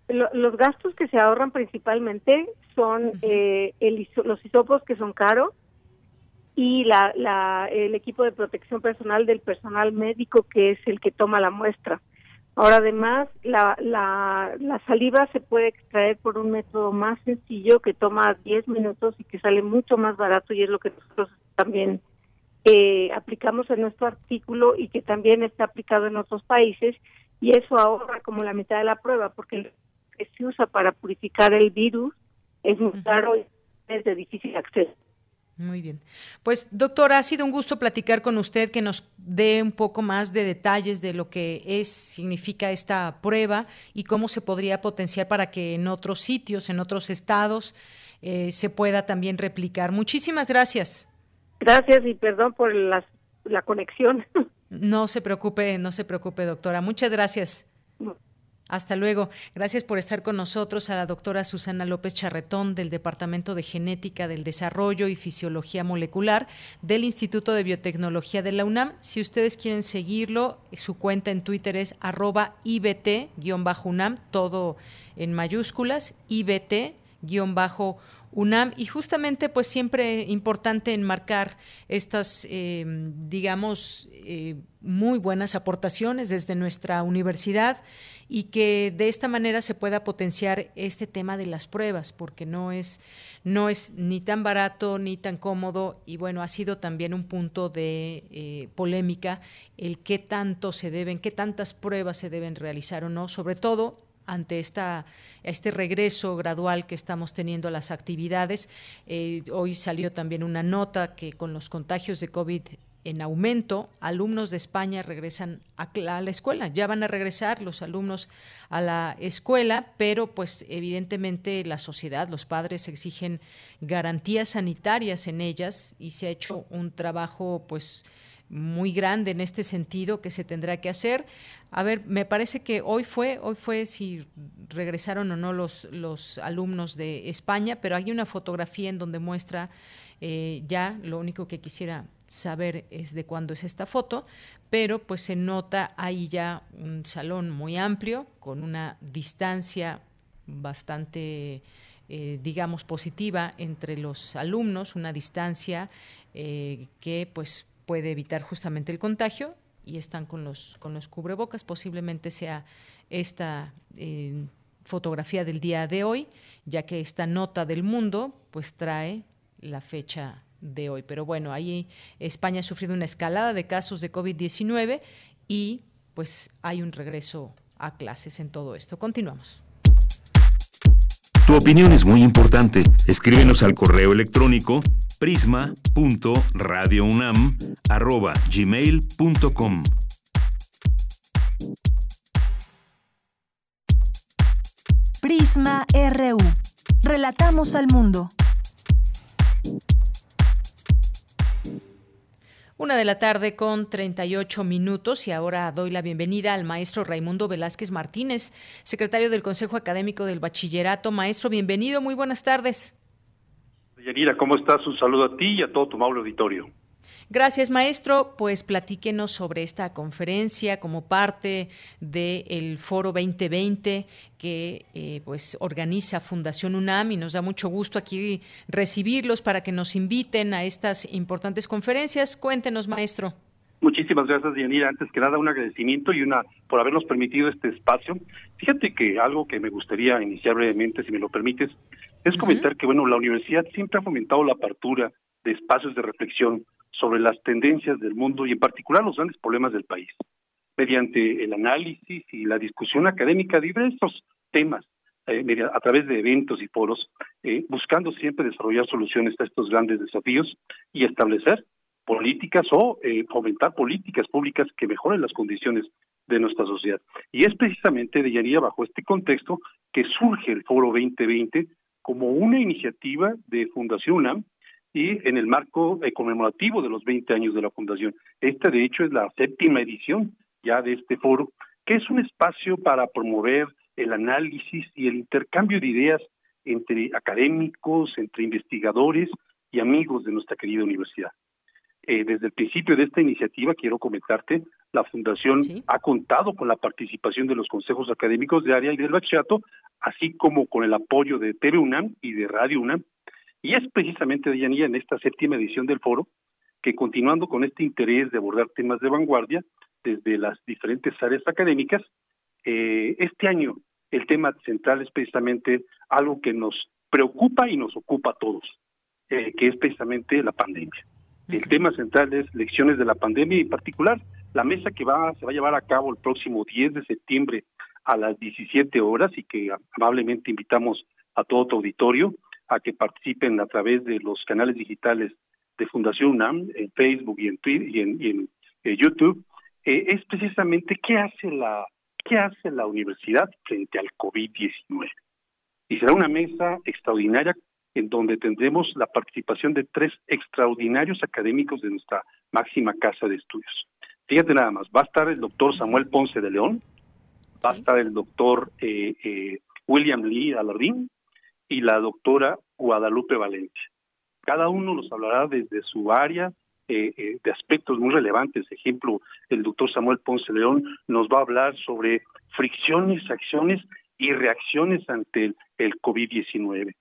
los gastos que se ahorran principalmente son eh, el, los hisopos que son caros y la, la, el equipo de protección personal del personal médico que es el que toma la muestra. Ahora además la, la, la saliva se puede extraer por un método más sencillo que toma 10 minutos y que sale mucho más barato y es lo que nosotros también eh, aplicamos en nuestro artículo y que también está aplicado en otros países y eso ahorra como la mitad de la prueba porque el que se usa para purificar el virus es muy caro y es de difícil acceso. Muy bien. Pues doctora, ha sido un gusto platicar con usted, que nos dé un poco más de detalles de lo que es, significa esta prueba y cómo se podría potenciar para que en otros sitios, en otros estados, eh, se pueda también replicar. Muchísimas gracias. Gracias y perdón por la, la conexión. No se preocupe, no se preocupe, doctora. Muchas gracias. Hasta luego. Gracias por estar con nosotros a la doctora Susana López Charretón del Departamento de Genética del Desarrollo y Fisiología Molecular del Instituto de Biotecnología de la UNAM. Si ustedes quieren seguirlo, su cuenta en Twitter es arroba IBT-UNAM, todo en mayúsculas, IBT-UNAM UNAM. Y justamente pues siempre importante enmarcar estas eh, digamos eh, muy buenas aportaciones desde nuestra universidad y que de esta manera se pueda potenciar este tema de las pruebas porque no es no es ni tan barato ni tan cómodo. Y bueno ha sido también un punto de eh, polémica el qué tanto se deben qué tantas pruebas se deben realizar o no sobre todo ante esta, este regreso gradual que estamos teniendo a las actividades. Eh, hoy salió también una nota que con los contagios de COVID en aumento, alumnos de España regresan a, la escuela, ya van a regresar los alumnos a la escuela, pero pues evidentemente la sociedad, los padres exigen garantías sanitarias en ellas y se ha hecho un trabajo pues muy grande en este sentido que se tendrá que hacer. A ver, me parece que hoy fue, hoy fue si regresaron o no los, los alumnos de España, pero hay una fotografía en donde muestra eh, ya, lo único que quisiera saber es de cuándo es esta foto, pero pues se nota ahí ya un salón muy amplio, con una distancia bastante, eh, digamos, positiva entre los alumnos, una distancia eh, que pues puede evitar justamente el contagio y están con los, con los cubrebocas. Posiblemente sea esta eh, fotografía del día de hoy, ya que esta nota del mundo pues trae la fecha de hoy. Pero bueno, ahí España ha sufrido una escalada de casos de COVID-19 y pues hay un regreso a clases en todo esto. Continuamos. Tu opinión es muy importante. Escríbenos al correo electrónico prisma.radiounam@gmail.com. Prisma RU. Relatamos al mundo. Una de la tarde con 38 minutos y ahora doy la bienvenida al maestro Raimundo Velázquez Martínez, secretario del Consejo Académico del Bachillerato. Maestro, bienvenido, muy buenas tardes. Yanira, ¿cómo estás? Un saludo a ti y a todo tu amable auditorio. Gracias, maestro. Pues platíquenos sobre esta conferencia como parte del Foro 2020 que eh, pues organiza Fundación UNAM y nos da mucho gusto aquí recibirlos para que nos inviten a estas importantes conferencias. Cuéntenos, maestro. Muchísimas gracias, Yanira. Antes que nada, un agradecimiento y una por habernos permitido este espacio. Fíjate que algo que me gustaría iniciar brevemente, si me lo permites, es comentar que, bueno, la universidad siempre ha fomentado la apertura de espacios de reflexión sobre las tendencias del mundo y en particular los grandes problemas del país, mediante el análisis y la discusión académica de diversos temas, eh, a través de eventos y foros, eh, buscando siempre desarrollar soluciones a estos grandes desafíos y establecer políticas o eh, fomentar políticas públicas que mejoren las condiciones de nuestra sociedad. Y es precisamente, de bajo este contexto que surge el Foro 2020 como una iniciativa de Fundación UNAM y en el marco eh, conmemorativo de los 20 años de la Fundación. Esta, de hecho, es la séptima edición ya de este foro, que es un espacio para promover el análisis y el intercambio de ideas entre académicos, entre investigadores y amigos de nuestra querida universidad. Eh, desde el principio de esta iniciativa, quiero comentarte, la Fundación ha contado con la participación de los consejos académicos de área y del bachillerato, así como con el apoyo de TV UNAM y de Radio UNAM, y es precisamente, Deyanía, en esta séptima edición del foro, que continuando con este interés de abordar temas de vanguardia desde las diferentes áreas académicas, eh, este año el tema central es precisamente algo que nos preocupa y nos ocupa a todos, eh, que es precisamente la pandemia. El tema central es lecciones de la pandemia y en particular la mesa que va, se va a llevar a cabo el próximo 10 de septiembre a las 17 horas y que amablemente invitamos a todo tu auditorio a que participen a través de los canales digitales de Fundación UNAM, en Facebook y en Twitter y en, eh, YouTube, eh, es precisamente qué hace la qué hace la universidad frente al COVID-19. Y será una mesa extraordinaria en donde tendremos la participación de tres extraordinarios académicos de nuestra máxima casa de estudios. Fíjate nada más, va a estar el doctor Samuel Ponce de León, va a estar el doctor eh, William Lee Alardín, y la doctora Guadalupe Valencia. Cada uno nos hablará desde su área eh, eh, de aspectos muy relevantes. Ejemplo, el doctor Samuel Ponce León nos va a hablar sobre fricciones, acciones y reacciones ante el, COVID-19.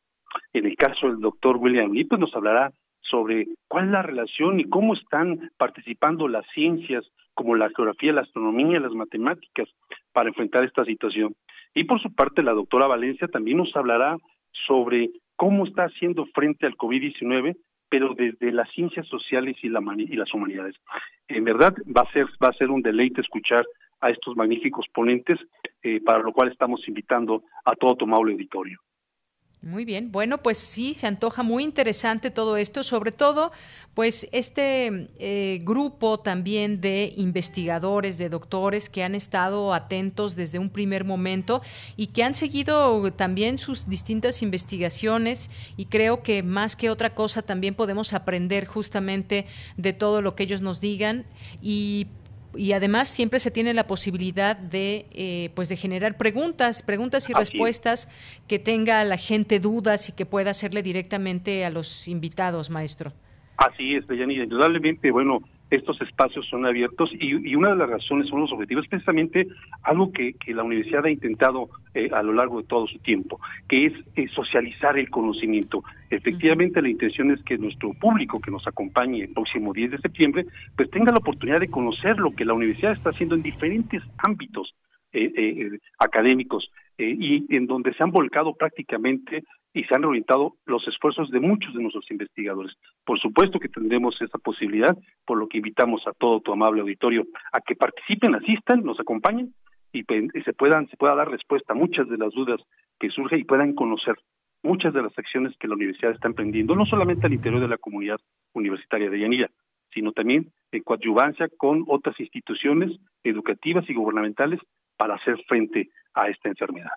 En el caso del doctor William Lee, pues nos hablará sobre cuál es la relación y cómo están participando las ciencias como la geografía, la astronomía, las matemáticas para enfrentar esta situación. Y por su parte, la doctora Valencia también nos hablará sobre cómo está haciendo frente al COVID-19, pero desde las ciencias sociales y, la, y las humanidades. En verdad va a ser va a ser un deleite escuchar a estos magníficos ponentes, eh, para lo cual estamos invitando a todo tu amable auditorio. Muy bien, bueno, pues sí, se antoja muy interesante todo esto, sobre todo, pues este eh, grupo también de investigadores, de doctores que han estado atentos desde un primer momento y que han seguido también sus distintas investigaciones y creo que más que otra cosa también podemos aprender justamente de todo lo que ellos nos digan y y además siempre se tiene la posibilidad de eh, pues de generar preguntas preguntas y respuestas que tenga la gente dudas y que pueda hacerle directamente a los invitados maestro. Así es Deyanira. Indudablemente bueno estos espacios son abiertos y, una de las razones son los objetivos, precisamente algo que, la universidad ha intentado eh, a lo largo de todo su tiempo, que es eh, socializar el conocimiento. Efectivamente, la intención es que nuestro público que nos acompañe el próximo 10 de septiembre, pues tenga la oportunidad de conocer lo que la universidad está haciendo en diferentes ámbitos eh, académicos y en donde se han volcado prácticamente y se han reorientado los esfuerzos de muchos de nuestros investigadores. Por supuesto que tendremos esa posibilidad, por lo que invitamos a todo tu amable auditorio a que participen, asistan, nos acompañen y, se puedan se pueda dar respuesta a muchas de las dudas que surgen y puedan conocer muchas de las acciones que la universidad está emprendiendo, no solamente al interior de la comunidad universitaria de Yanira, sino también en coadyuvancia con otras instituciones educativas y gubernamentales para hacer frente a esta enfermedad.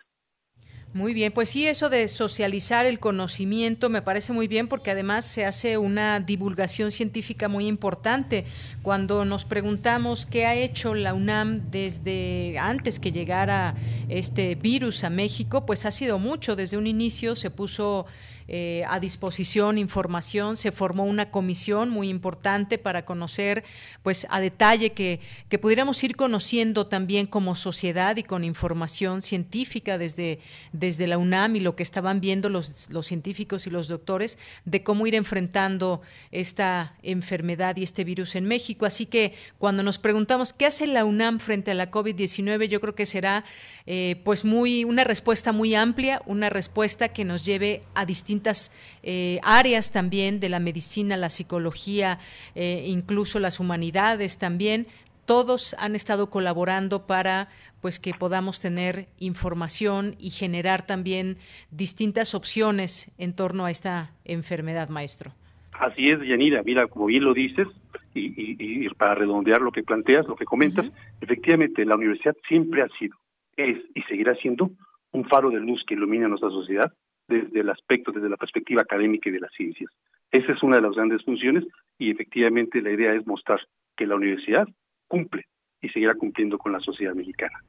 Muy bien, pues sí, eso de socializar el conocimiento me parece muy bien porque además se hace una divulgación científica muy importante. Cuando nos preguntamos qué ha hecho la UNAM desde antes que llegara este virus a México, pues ha sido mucho. Desde un inicio se puso eh, a disposición información, se formó una comisión muy importante para conocer pues a detalle que, que pudiéramos ir conociendo también como sociedad y con información científica desde, desde la UNAM y lo que estaban viendo los, los científicos y los doctores de cómo ir enfrentando esta enfermedad y este virus en México. Así que cuando nos preguntamos qué hace la UNAM frente a la COVID-19, yo creo que será eh, pues muy una respuesta muy amplia, una respuesta que nos lleve a distintas eh, áreas también de la medicina, la psicología, eh, incluso las humanidades también. Todos han estado colaborando para pues que podamos tener información y generar también distintas opciones en torno a esta enfermedad, maestro. Así es, Yanira. Mira, como bien lo dices, y, para redondear lo que planteas, lo que comentas, efectivamente la universidad siempre ha sido es y seguirá siendo un faro de luz que ilumina nuestra sociedad desde el aspecto, desde la perspectiva académica y de las ciencias. Esa es una de las grandes funciones y efectivamente la idea es mostrar que la universidad cumple y seguirá cumpliendo con la sociedad mexicana.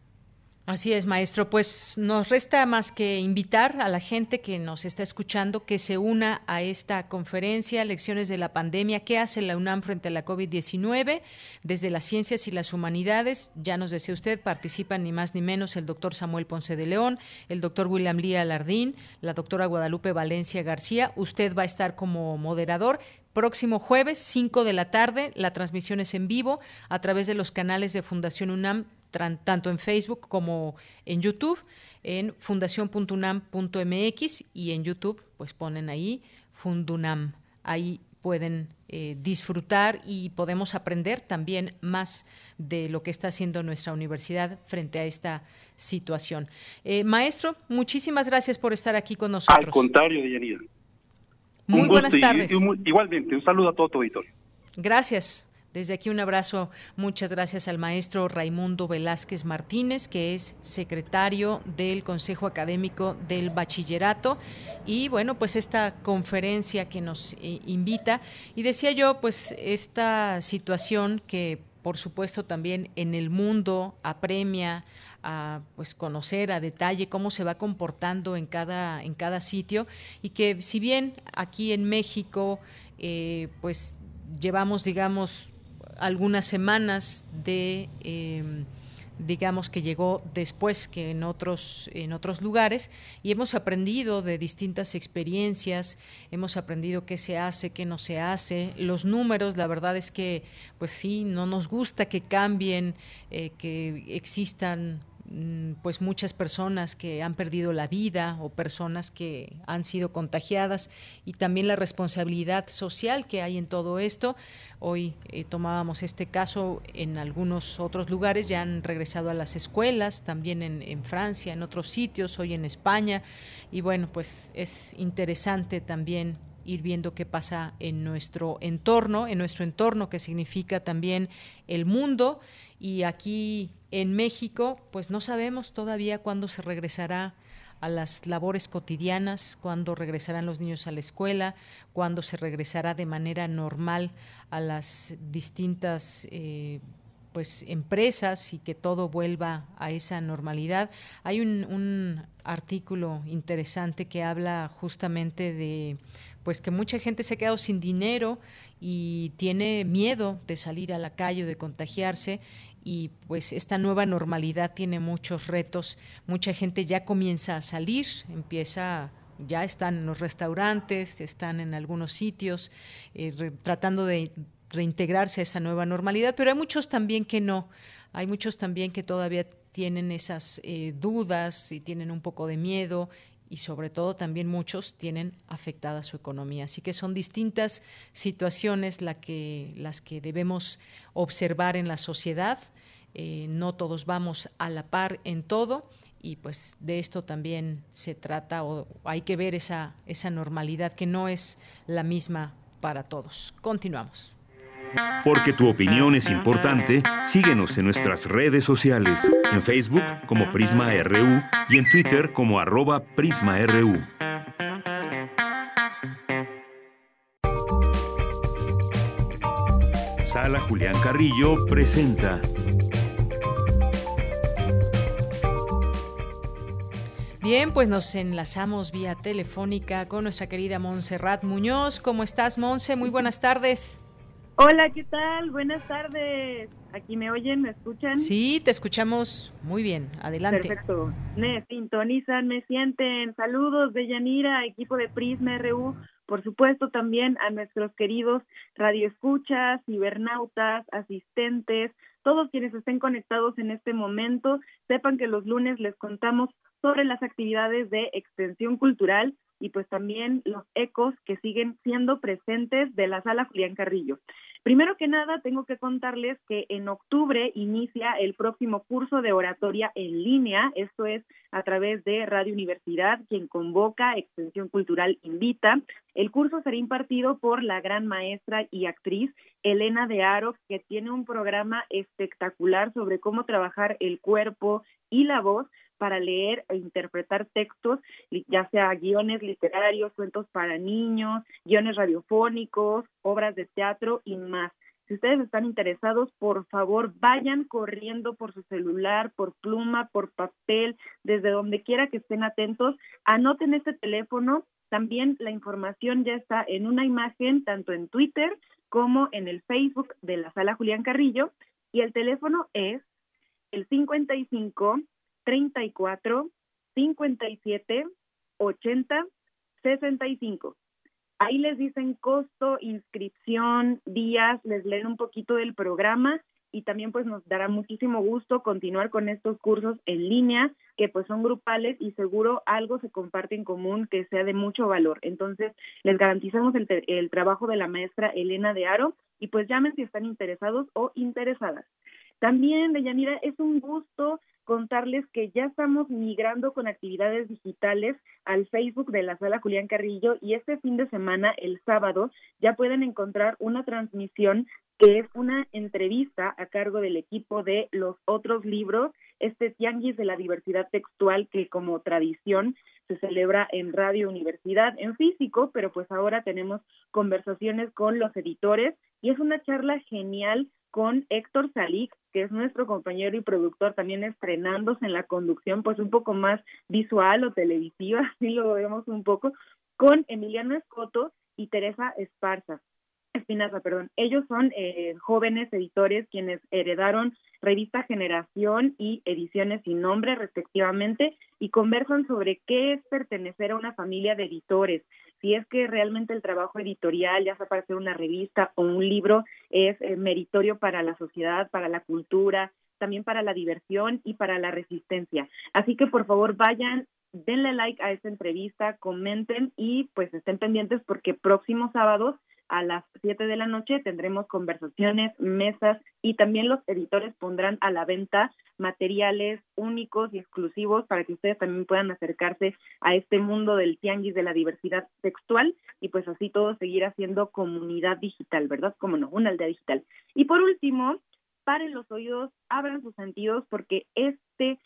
Así es, maestro. Pues nos resta más que invitar a la gente que nos está escuchando que se una a esta conferencia, Lecciones de la Pandemia, ¿qué hace la UNAM frente a la COVID-19? Desde las ciencias y las humanidades, ya nos decía usted, participan ni más ni menos el doctor Samuel Ponce de León, el doctor William Lía Alardín, la doctora Guadalupe Valencia García. Usted va a estar como moderador próximo jueves, 5 de la tarde. La transmisión es en vivo a través de los canales de Fundación UNAM tanto en Facebook como en YouTube, en fundación.unam.mx y en YouTube, pues ponen ahí Fundunam. Ahí pueden eh, disfrutar y podemos aprender también más de lo que está haciendo nuestra universidad frente a esta situación. Eh, maestro, muchísimas gracias por estar aquí con nosotros. Al contrario, Deyanira. Muy buenas tardes. igualmente, un saludo a todo tu auditorio. Gracias. Desde aquí un abrazo, muchas gracias al maestro Raimundo Velázquez Martínez, que es secretario del Consejo Académico del Bachillerato. Y bueno, pues esta conferencia que nos eh, invita. Y decía yo, pues esta situación que por supuesto también en el mundo apremia a pues conocer a detalle cómo se va comportando en cada en cada sitio y que si bien aquí en México eh, pues llevamos digamos algunas semanas de em, digamos que llegó después que en otros en otros lugares y hemos aprendido de distintas experiencias hemos aprendido qué se hace qué no se hace los números la verdad es que pues sí no nos gusta que cambien eh, que existan pues muchas personas que han perdido la vida o personas que han sido contagiadas y también la responsabilidad social que hay en todo esto. Hoy eh, tomábamos este caso en algunos otros lugares, ya han regresado a las escuelas, también en, en Francia, en otros sitios, hoy en España. Y bueno, pues es interesante también ir viendo qué pasa en nuestro entorno, en nuestro entorno que significa también el mundo y aquí en México, pues no sabemos todavía cuándo se regresará a las labores cotidianas, cuándo regresarán los niños a la escuela, cuándo se regresará de manera normal a las distintas eh, pues empresas y que todo vuelva a esa normalidad. Hay un, un artículo interesante que habla justamente de pues que mucha gente se ha quedado sin dinero y tiene miedo de salir a la calle o de contagiarse y pues esta nueva normalidad tiene muchos retos. Mucha gente ya comienza a salir, empieza ya están en los restaurantes, están en algunos sitios eh, tratando de reintegrarse a esa nueva normalidad, pero hay muchos también que no. Hay muchos también que todavía tienen esas eh, dudas y tienen un poco de miedo y sobre todo también muchos tienen afectada su economía. Así que son distintas situaciones que, las que debemos observar en la sociedad eh, no todos vamos a la par en todo y pues de esto también se trata o hay que ver esa, esa normalidad que no es la misma para todos. Continuamos. Porque tu opinión es importante, síguenos en nuestras redes sociales, en Facebook como Prisma RU y en Twitter como arroba PrismaRU. Sala Julián Carrillo presenta Bien, pues nos enlazamos vía telefónica con nuestra querida Montserrat Muñoz. ¿Cómo estás, Monse? Muy buenas tardes. Hola, ¿qué tal? Buenas tardes. ¿Aquí me oyen? ¿Me escuchan? Sí, te escuchamos muy bien. Adelante. Perfecto. Me sintonizan, me sienten. Saludos de Yanira, equipo de Prisma RU. Por supuesto, también a nuestros queridos radioescuchas, cibernautas, asistentes, todos quienes estén conectados en este momento, sepan que los lunes les contamos sobre las actividades de extensión cultural y pues también los ecos que siguen siendo presentes de la sala Julián Carrillo. Primero que nada, tengo que contarles que en octubre inicia el próximo curso de oratoria en línea, esto es a través de Radio Universidad, quien convoca, Extensión Cultural invita. El curso será impartido por la gran maestra y actriz Elena de Aro, que tiene un programa espectacular sobre cómo trabajar el cuerpo y la voz para leer e interpretar textos, ya sea guiones literarios, cuentos para niños, guiones radiofónicos, obras de teatro y más. Si ustedes están interesados, por favor, vayan corriendo por su celular, por pluma, por papel, desde donde quiera que estén atentos. Anoten este teléfono. También la información ya está en una imagen, tanto en Twitter como en el Facebook de la Sala Julián Carrillo. Y el teléfono es el 55 34 57 80 65. Ahí les dicen costo, inscripción, días, les leen un poquito del programa y también pues nos dará muchísimo gusto continuar con estos cursos en línea que pues son grupales y seguro algo se comparte en común que sea de mucho valor. Entonces les garantizamos el, el trabajo de la maestra Elena de Aro y pues llamen si están interesados o interesadas. También, Deyanira, es un gusto contarles que ya estamos migrando con actividades digitales al Facebook de la Sala Julián Carrillo y este fin de semana, el sábado, ya pueden encontrar una transmisión que es una entrevista a cargo del equipo de los otros libros, este Tianguis de la Diversidad Textual que como tradición se celebra en Radio Universidad en físico, pero pues ahora tenemos conversaciones con los editores y es una charla genial con Héctor Salik, que es nuestro compañero y productor, también estrenándose en la conducción, pues un poco más visual o televisiva, (laughs) así lo vemos un poco, con Emiliano Escoto y Teresa Esparza. Espinaza, perdón. Ellos son eh, jóvenes editores quienes heredaron Revista Generación y Ediciones sin Nombre, respectivamente, y conversan sobre qué es pertenecer a una familia de editores, si es que realmente el trabajo editorial, ya sea para hacer una revista o un libro, es eh, meritorio para la sociedad, para la cultura, también para la diversión y para la resistencia. Así que por favor vayan, denle like a esta entrevista, comenten y pues estén pendientes porque próximos sábados a las 7 de la noche tendremos conversaciones, mesas y también los editores pondrán a la venta materiales únicos y exclusivos para que ustedes también puedan acercarse a este mundo del tianguis de la diversidad textual y pues así todo seguir haciendo comunidad digital, ¿verdad? Como no, una aldea digital. Y por último, paren los oídos, abran sus sentidos porque este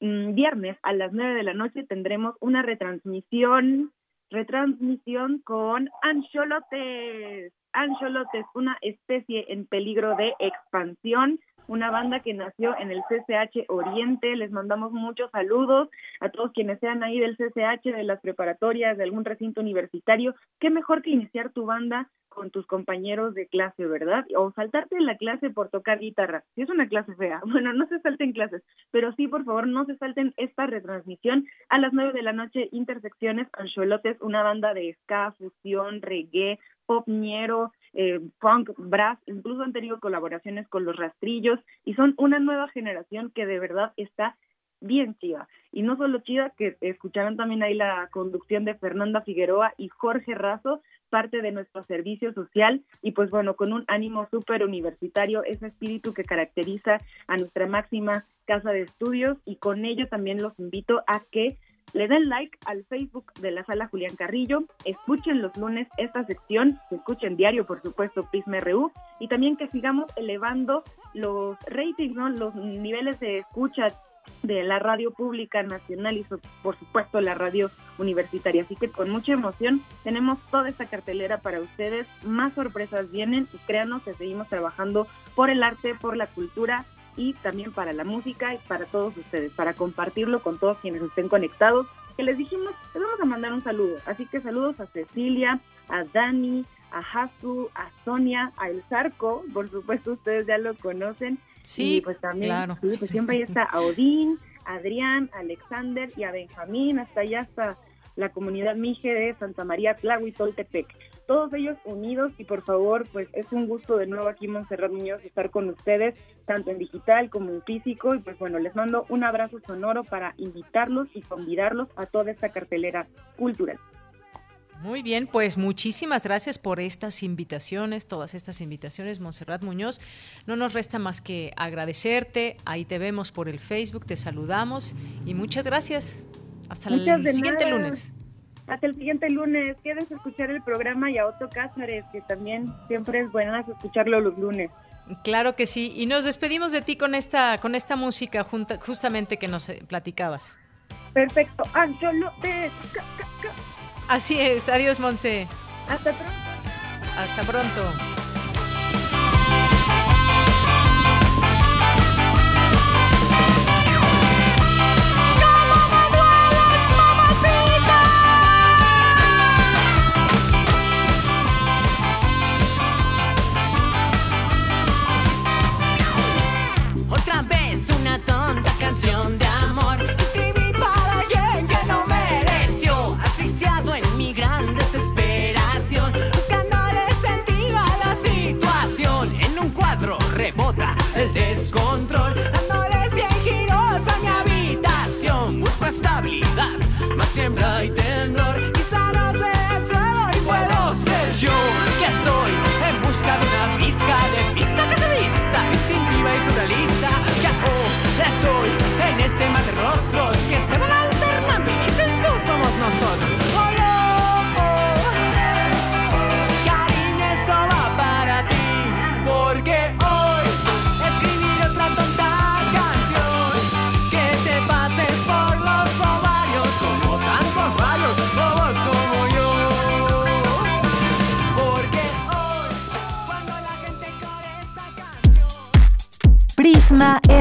mm, viernes a las 9 de la noche tendremos una retransmisión retransmisión con ancholotes. Ancholotes, una especie en peligro de expansión, una banda que nació en el CCH Oriente. Les mandamos muchos saludos a todos quienes sean ahí del CCH, de las preparatorias, de algún recinto universitario. Qué mejor que iniciar tu banda con tus compañeros de clase, ¿verdad? O saltarte la clase por tocar guitarra. Si es una clase fea, (laughs) bueno, no se salten clases, pero sí, por favor, no se salten esta retransmisión a las nueve de la noche, Intersecciones Ancholotes, una banda de ska, fusión, reggae, pop ñero, eh, punk, brass, incluso han tenido colaboraciones con los rastrillos y son una nueva generación que de verdad está bien chida. Y no solo chida, que escucharon también ahí la conducción de Fernanda Figueroa y Jorge Razo, parte de nuestro servicio social y pues bueno, con un ánimo súper universitario, ese espíritu que caracteriza a nuestra máxima casa de estudios y con ello también los invito a que le den like al Facebook de la sala Julián Carrillo, escuchen los lunes esta sección, escuchen diario, por supuesto, Prisma RU, y también que sigamos elevando los ratings, ¿no? los niveles de escucha de la radio pública nacional y por supuesto la radio universitaria. Así que con mucha emoción tenemos toda esta cartelera para ustedes. Más sorpresas vienen y créanos que seguimos trabajando por el arte, por la cultura y también para la música y para todos ustedes, para compartirlo con todos quienes estén conectados. Que les dijimos, les vamos a mandar un saludo. Así que saludos a Cecilia, a Dani, a Hasu, a Sonia, a El Zarco, por supuesto ustedes ya lo conocen. Sí, pues también, pues siempre ahí está a Odín, a Adrián, a Alexander y a Benjamín, hasta allá hasta la comunidad Mije de Santa María y Toltepec todos ellos unidos y por favor, pues es un gusto de nuevo aquí Montserrat Muñoz estar con ustedes, tanto en digital como en físico y pues bueno, les mando un abrazo sonoro para invitarlos y convidarlos a toda esta cartelera cultural. Muy bien, pues muchísimas gracias por estas invitaciones, todas estas invitaciones, Montserrat Muñoz. No nos resta más que agradecerte. Ahí te vemos por el Facebook, te saludamos y muchas gracias. Hasta el siguiente lunes. Hasta el siguiente lunes. Quédense a escuchar el programa y a Otto Cáceres, que también siempre es bueno escucharlo los lunes. Claro que sí. Y nos despedimos de ti con esta, con esta música justamente que nos eh, platicabas. Perfecto. Así es. Adiós, Monse. Hasta pronto. Hasta pronto.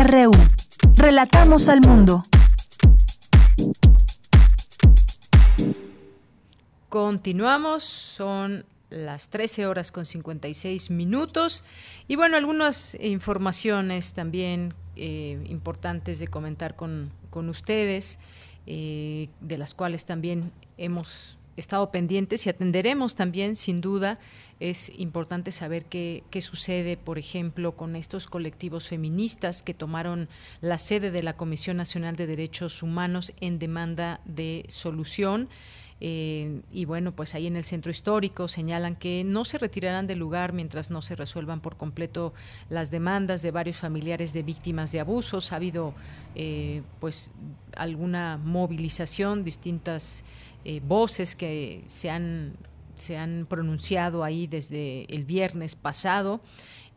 RU. Relatamos al mundo. Continuamos, son las 13 horas con 56 minutos y bueno, algunas informaciones también eh, importantes de comentar con, ustedes, eh, de las cuales también hemos estado pendientes y atenderemos también, sin duda, es importante saber qué, qué, sucede, por ejemplo, con estos colectivos feministas que tomaron la sede de la Comisión Nacional de Derechos Humanos en demanda de solución. Eh, y bueno, pues ahí en el centro histórico señalan que no se retirarán del lugar mientras no se resuelvan por completo las demandas de varios familiares de víctimas de abusos. Ha habido eh, pues alguna movilización, distintas eh, voces que se han se han pronunciado ahí desde el viernes pasado.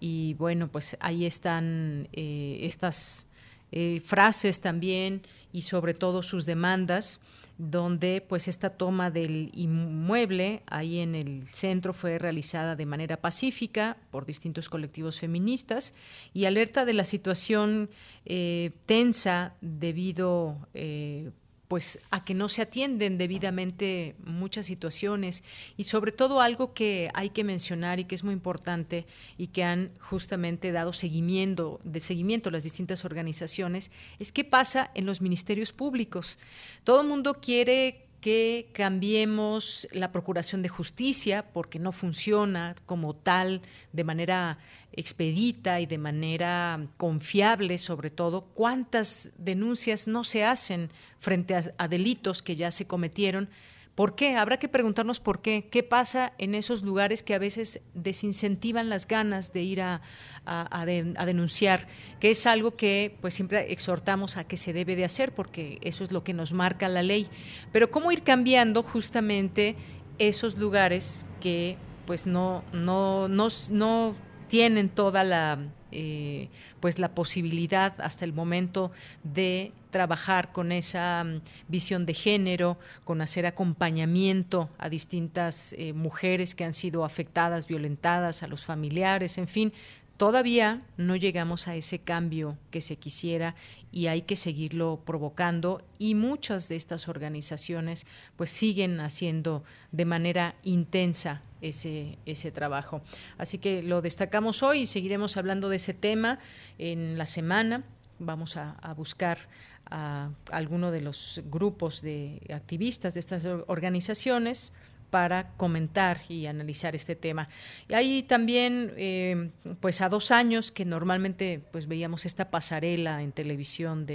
Y bueno, pues ahí están eh, estas eh, frases también y sobre todo sus demandas donde pues esta toma del inmueble ahí en el centro fue realizada de manera pacífica por distintos colectivos feministas y alerta de la situación eh, tensa debido pues a que no se atienden debidamente muchas situaciones y sobre todo algo que hay que mencionar y que es muy importante y que han justamente dado seguimiento de seguimiento las distintas organizaciones es qué pasa en los ministerios públicos. Todo el mundo quiere que cambiemos la Procuración de Justicia porque no funciona como tal de manera expedita y de manera confiable, sobre todo, cuántas denuncias no se hacen frente a, delitos que ya se cometieron ¿Por qué? Habrá que preguntarnos por qué. ¿Qué pasa en esos lugares que a veces desincentivan las ganas de ir a, denunciar? Que es algo que pues siempre exhortamos a que se debe de hacer porque eso es lo que nos marca la ley. Pero cómo ir cambiando justamente esos lugares que pues no, no, no, no tienen toda la eh, pues la posibilidad hasta el momento de trabajar con esa mm, visión de género, con hacer acompañamiento a distintas eh, mujeres que han sido afectadas, violentadas, a los familiares, en fin, todavía no llegamos a ese cambio que se quisiera y hay que seguirlo provocando y muchas de estas organizaciones pues siguen haciendo de manera intensa ese, ese trabajo. Así que lo destacamos hoy y seguiremos hablando de ese tema en la semana. Vamos a, buscar a alguno de los grupos de activistas de estas organizaciones para comentar y analizar este tema. Y ahí también, eh, pues a dos años que normalmente pues veíamos esta pasarela en televisión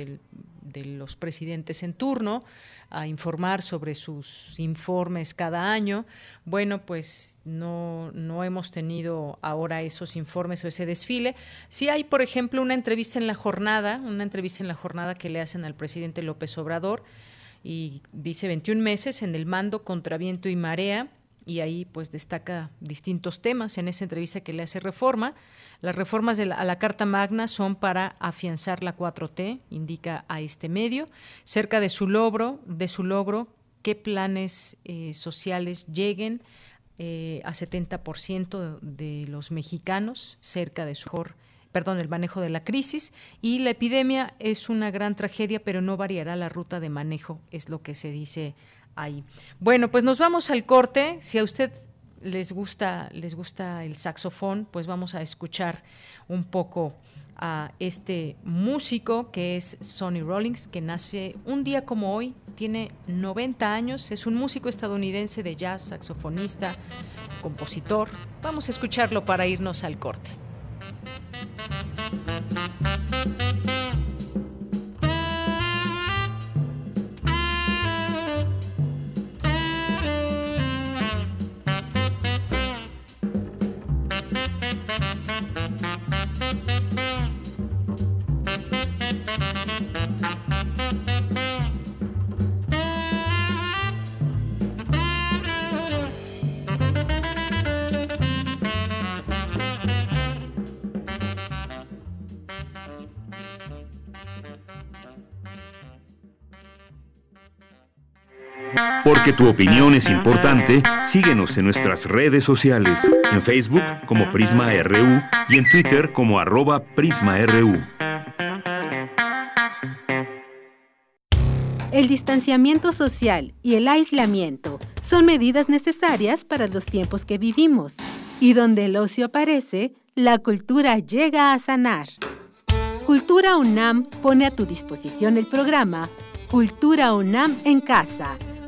de los presidentes en turno, a informar sobre sus informes cada año. Bueno, pues no, no hemos tenido ahora esos informes o ese desfile. Sí hay, por ejemplo, una entrevista en la jornada, una entrevista en la jornada que le hacen al presidente López Obrador y dice 21 meses en el mando contra viento y marea y ahí pues destaca distintos temas en esa entrevista que le hace Reforma. Las reformas a la Carta Magna son para afianzar la 4T, indica a este medio. Cerca de su logro, de su logro, qué planes eh, sociales lleguen eh, a 70% de los mexicanos, cerca de su perdón, el manejo de la crisis y la epidemia es una gran tragedia, pero no variará la ruta de manejo, es lo que se dice ahí. Bueno, pues nos vamos al corte. Si a usted les gusta, les gusta el saxofón, pues vamos a escuchar un poco a este músico que es Sonny Rollins, que nace un día como hoy, tiene 90 años, es un músico estadounidense de jazz, saxofonista, compositor. Vamos a escucharlo para irnos al corte. Porque tu opinión es importante, síguenos en nuestras redes sociales, en Facebook como Prisma RU y en Twitter como arroba PrismaRU. El distanciamiento social y el aislamiento son medidas necesarias para los tiempos que vivimos. Y donde el ocio aparece, la cultura llega a sanar. Cultura UNAM pone a tu disposición el programa Cultura UNAM en Casa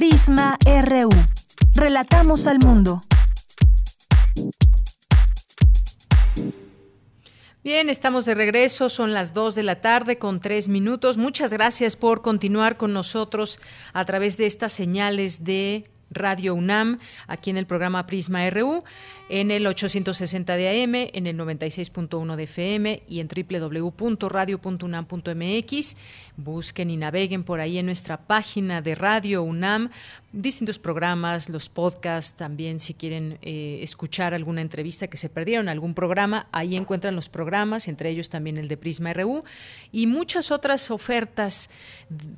Prisma RU. Relatamos al mundo. Bien, estamos de regreso, son las 2 de la tarde con tres minutos. Muchas gracias por continuar con nosotros a través de estas señales de Radio UNAM, aquí en el programa Prisma RU en el 860 de AM, en el 96.1 de FM y en www.radio.unam.mx. Busquen y naveguen por ahí en nuestra página de Radio UNAM distintos programas, los podcasts, también si quieren eh, escuchar alguna entrevista que se perdieron, algún programa, ahí encuentran los programas, entre ellos también el de Prisma RU y muchas otras ofertas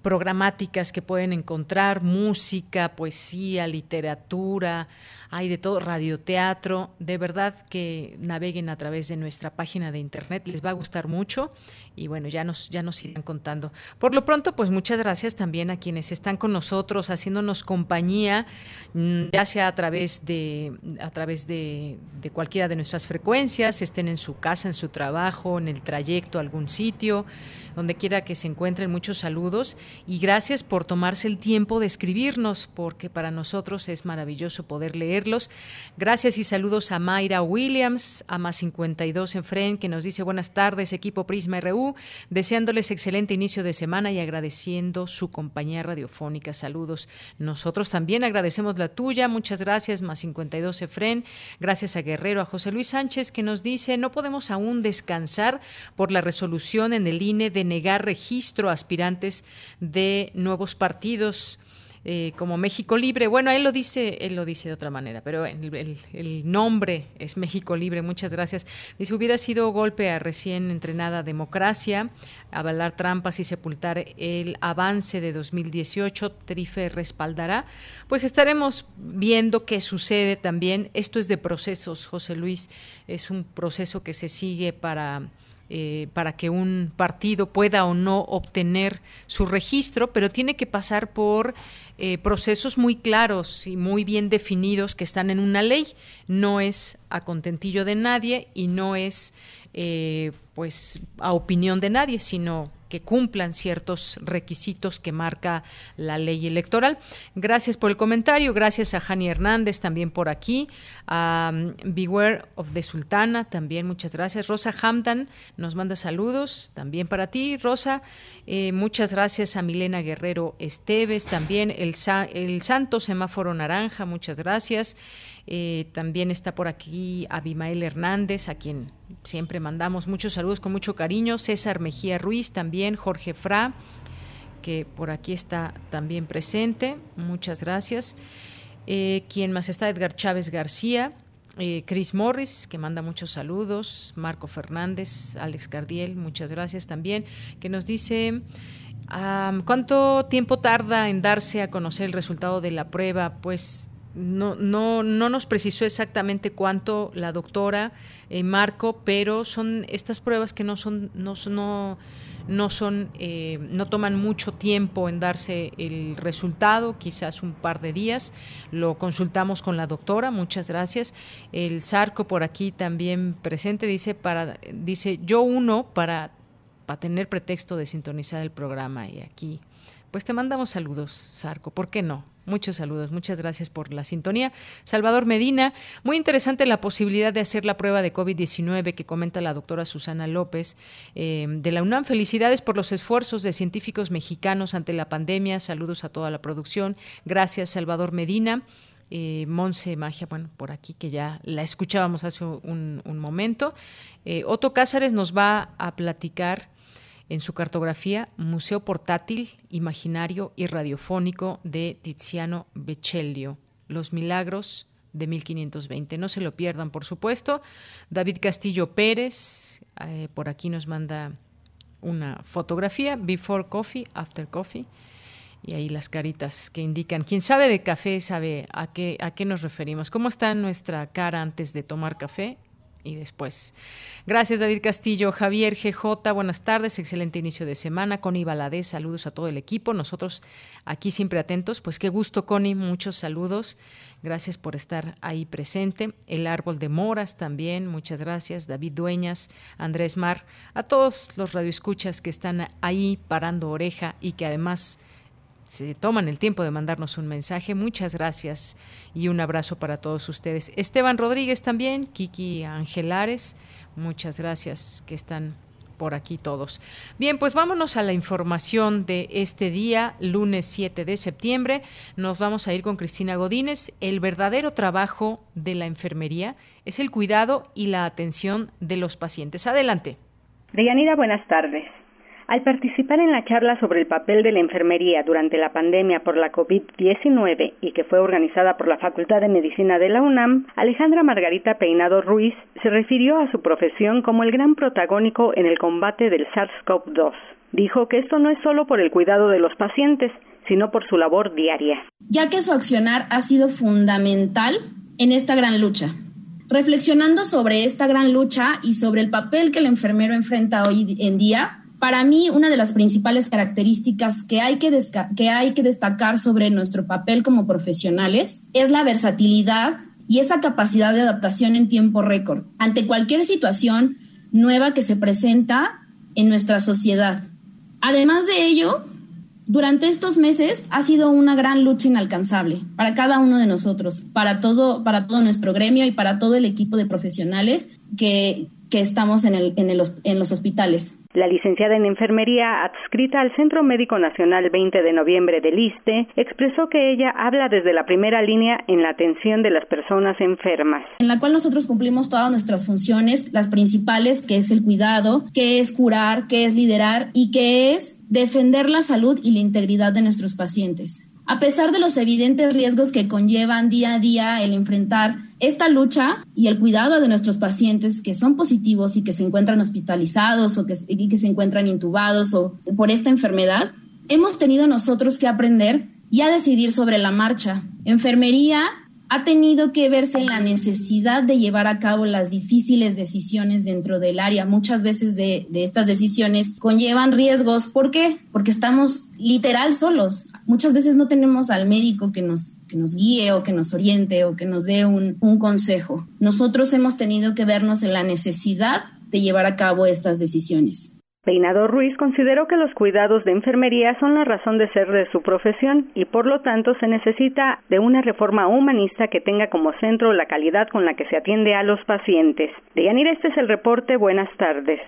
programáticas que pueden encontrar, música, poesía, literatura, hay de todo, radioteatro, de verdad que naveguen a través de nuestra página de internet, les va a gustar mucho y bueno, ya nos, ya nos irán contando. Por lo pronto, pues muchas gracias también a quienes están con nosotros, haciéndonos compañía, mm, ya sea a través de, a través de, de cualquiera de nuestras frecuencias, estén en su casa, en su trabajo, en el trayecto algún sitio donde quiera que se encuentren, muchos saludos y gracias por tomarse el tiempo de escribirnos, porque para nosotros es maravilloso poder leerlos. Gracias y saludos a Mayra Williams, a más 52 en Fren, que nos dice buenas tardes, equipo Prisma RU, deseándoles excelente inicio de semana y agradeciendo su compañía radiofónica. Saludos. Nosotros también agradecemos la tuya. Muchas gracias, más 52 Efren. Gracias a Guerrero, a José Luis Sánchez, que nos dice, no podemos aún descansar por la resolución en el INE de negar registro a aspirantes de nuevos partidos. Eh, como México Libre. Bueno, él lo dice, él lo dice de otra manera, pero el, el, nombre es México Libre. Muchas gracias. Dice hubiera sido golpe a recién entrenada democracia, avalar trampas y sepultar el avance de 2018. Trife respaldará. Pues estaremos viendo qué sucede también. Esto es de procesos, José Luis. Es un proceso que se sigue para eh, para que un partido pueda o no obtener su registro, pero tiene que pasar por eh, procesos muy claros y muy bien definidos que están en una ley. No es a contentillo de nadie y no es eh, pues a opinión de nadie, sino que cumplan ciertos requisitos que marca la ley electoral. Gracias por el comentario, gracias a Jani Hernández también por aquí, a um, Beware of the Sultana también, muchas gracias. Rosa Hamdan nos manda saludos también para ti, Rosa. Eh, muchas gracias a Milena Guerrero Esteves también, el, el Santo Semáforo Naranja, muchas gracias. Eh, también está por aquí Abimael Hernández, a quien siempre mandamos muchos saludos con mucho cariño. César Mejía Ruiz también, Jorge Fra, que por aquí está también presente. Muchas gracias. Eh, quien más está, Edgar Chávez García. Eh, Chris Morris, que manda muchos saludos, Marco Fernández, Alex Cardiel, muchas gracias también, que nos dice cuánto tiempo tarda en darse a conocer el resultado de la prueba. Pues no, no, no nos precisó exactamente cuánto la doctora eh, Marco, pero son estas pruebas que no son, no, no, no son, eh, no toman mucho tiempo en darse el resultado, quizás un par de días. Lo consultamos con la doctora, muchas gracias. El Sarco por aquí también presente dice para, dice yo uno para, para tener pretexto de sintonizar el programa y aquí. Pues te mandamos saludos, Sarco, ¿por qué no? Muchos saludos, muchas gracias por la sintonía. Salvador Medina, muy interesante la posibilidad de hacer la prueba de COVID-19 que comenta la doctora Susana López eh, de la UNAM. Felicidades por los esfuerzos de científicos mexicanos ante la pandemia. Saludos a toda la producción. Gracias, Salvador Medina. Eh, Monse Magia, bueno, por aquí que ya la escuchábamos hace un, momento. Eh, Otto Cázares nos va a platicar en su cartografía Museo Portátil, Imaginario y Radiofónico de Tiziano Becellio, Los Milagros de 1520. No se lo pierdan, por supuesto. David Castillo Pérez, eh, por aquí nos manda una fotografía, Before Coffee, After Coffee. y ahí las caritas que indican. Quien sabe de café sabe a qué, a qué nos referimos. ¿Cómo está nuestra cara antes de tomar café? Y después. Gracias, David Castillo. Javier GJ, buenas tardes, excelente inicio de semana. Connie Valadez, saludos a todo el equipo. Nosotros aquí siempre atentos. Pues qué gusto, Connie, muchos saludos. Gracias por estar ahí presente. El árbol de moras también, muchas gracias. David Dueñas, Andrés Mar, a todos los radioescuchas que están ahí parando oreja y que además se toman el tiempo de mandarnos un mensaje. Muchas gracias y un abrazo para todos ustedes. Esteban Rodríguez también, Kiki Angelares, muchas gracias que están por aquí todos. Bien, pues vámonos a la información de este día, lunes 7 de septiembre. Nos vamos a ir con Cristina Godínez. El verdadero trabajo de la enfermería es el cuidado y la atención de los pacientes. Adelante. Deyanira, buenas tardes. Al participar en la charla sobre el papel de la enfermería durante la pandemia por la COVID-19 y que fue organizada por la Facultad de Medicina de la UNAM, Alejandra Margarita Peinado Ruiz se refirió a su profesión como el gran protagónico en el combate del SARS-CoV-2. Dijo que esto no es solo por el cuidado de los pacientes, sino por su labor diaria. Ya que su accionar ha sido fundamental en esta gran lucha. Reflexionando sobre esta gran lucha y sobre el papel que el enfermero enfrenta hoy en día, para mí, una de las principales características que hay que, que hay que destacar sobre nuestro papel como profesionales es la versatilidad y esa capacidad de adaptación en tiempo récord ante cualquier situación nueva que se presenta en nuestra sociedad. Además de ello, durante estos meses ha sido una gran lucha inalcanzable para cada uno de nosotros, para todo, para todo nuestro gremio y para todo el equipo de profesionales que, que estamos en, el, en, el, en los hospitales. La licenciada en enfermería adscrita al Centro Médico Nacional 20 de noviembre del ISTE expresó que ella habla desde la primera línea en la atención de las personas enfermas. En la cual nosotros cumplimos todas nuestras funciones, las principales, que es el cuidado, que es curar, que es liderar y que es defender la salud y la integridad de nuestros pacientes. A pesar de los evidentes riesgos que conllevan día a día el enfrentar esta lucha y el cuidado de nuestros pacientes que son positivos y que se encuentran hospitalizados o que, se encuentran intubados o por esta enfermedad, hemos tenido nosotros que aprender y a decidir sobre la marcha. Enfermería ha tenido que verse en la necesidad de llevar a cabo las difíciles decisiones dentro del área. Muchas veces de, estas decisiones conllevan riesgos. ¿Por qué? Porque estamos literal solos. Muchas veces no tenemos al médico que nos, que nos guíe o que nos oriente o que nos dé un, un consejo. Nosotros hemos tenido que vernos en la necesidad de llevar a cabo estas decisiones. Peinado Ruiz consideró que los cuidados de enfermería son la razón de ser de su profesión y por lo tanto se necesita de una reforma humanista que tenga como centro la calidad con la que se atiende a los pacientes. Deyanira, este es el reporte. Buenas tardes.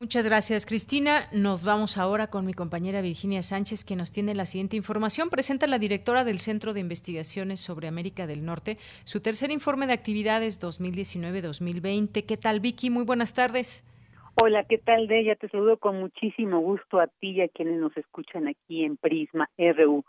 Muchas gracias, Cristina. Nos vamos ahora con mi compañera Virginia Sánchez, que nos tiene la siguiente información. Presenta la directora del Centro de Investigaciones sobre América del Norte su tercer informe de actividades 2019-2020. ¿Qué tal, Vicky? Muy buenas tardes. Hola, ¿qué tal, Deya? Te saludo con muchísimo gusto a ti y a quienes nos escuchan aquí en Prisma RU.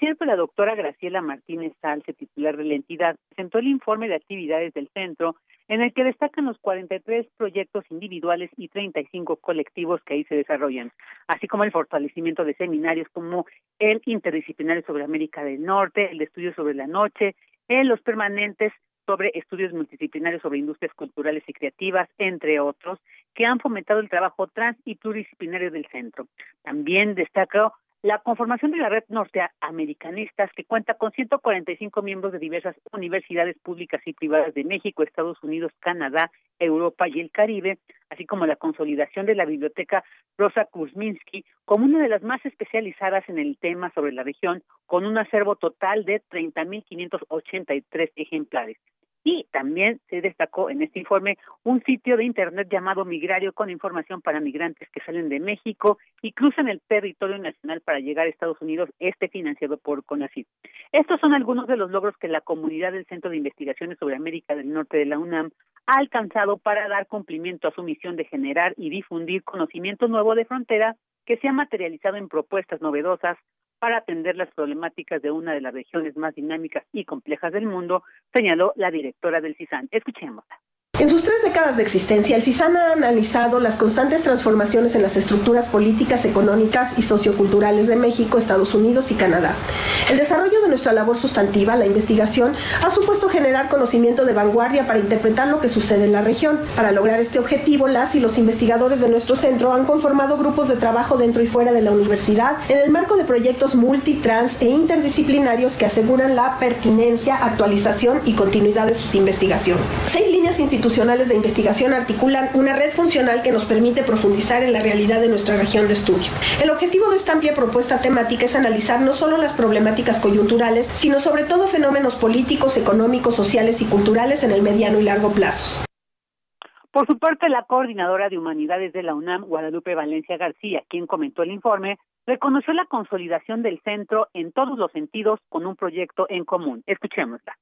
Es, la doctora Graciela Martínez Salce, titular de la entidad, presentó el informe de actividades del centro, en el que destacan los 43 proyectos individuales y 35 colectivos que ahí se desarrollan, así como el fortalecimiento de seminarios como el interdisciplinario sobre América del Norte, el de estudios sobre la noche, en los permanentes sobre estudios multidisciplinarios sobre industrias culturales y creativas, entre otros, que han fomentado el trabajo trans y pluridisciplinario del centro. También destacó la conformación de la red norteamericanistas, que cuenta con 145 miembros de diversas universidades públicas y privadas de México, Estados Unidos, Canadá, Europa y el Caribe, así como la consolidación de la biblioteca Rosa Kuzminski como una de las más especializadas en el tema sobre la región, con un acervo total de 30.583 ejemplares. Y también se destacó en este informe un sitio de Internet llamado Migrario con información para migrantes que salen de México y cruzan el territorio nacional para llegar a Estados Unidos, este financiado por CONACYT. Estos son algunos de los logros que la comunidad del Centro de Investigaciones sobre América del Norte de la UNAM ha alcanzado para dar cumplimiento a su misión de generar y difundir conocimiento nuevo de frontera que se ha materializado en propuestas novedosas para atender las problemáticas de una de las regiones más dinámicas y complejas del mundo, señaló la directora del CISAN. Escuchémosla. En sus tres décadas de existencia, el CISAN ha analizado las constantes transformaciones en las estructuras políticas, económicas y socioculturales de México, Estados Unidos y Canadá. El desarrollo de nuestra labor sustantiva, la investigación, ha supuesto generar conocimiento de vanguardia para interpretar lo que sucede en la región. Para lograr este objetivo, las y los investigadores de nuestro centro han conformado grupos de trabajo dentro y fuera de la universidad en el marco de proyectos multi, trans e interdisciplinarios que aseguran la pertinencia, actualización y continuidad de sus investigaciones. Seis líneas institucionales de investigación articulan una red funcional que nos permite profundizar en la realidad de nuestra región de estudio. El objetivo de esta amplia propuesta temática es analizar no solo las problemáticas coyunturales, sino sobre todo fenómenos políticos, económicos, sociales y culturales en el mediano y largo plazo. Por su parte, la coordinadora de humanidades de la UNAM, Guadalupe Valencia García, quien comentó el informe, reconoció la consolidación del centro en todos los sentidos con un proyecto en común. Escuchémosla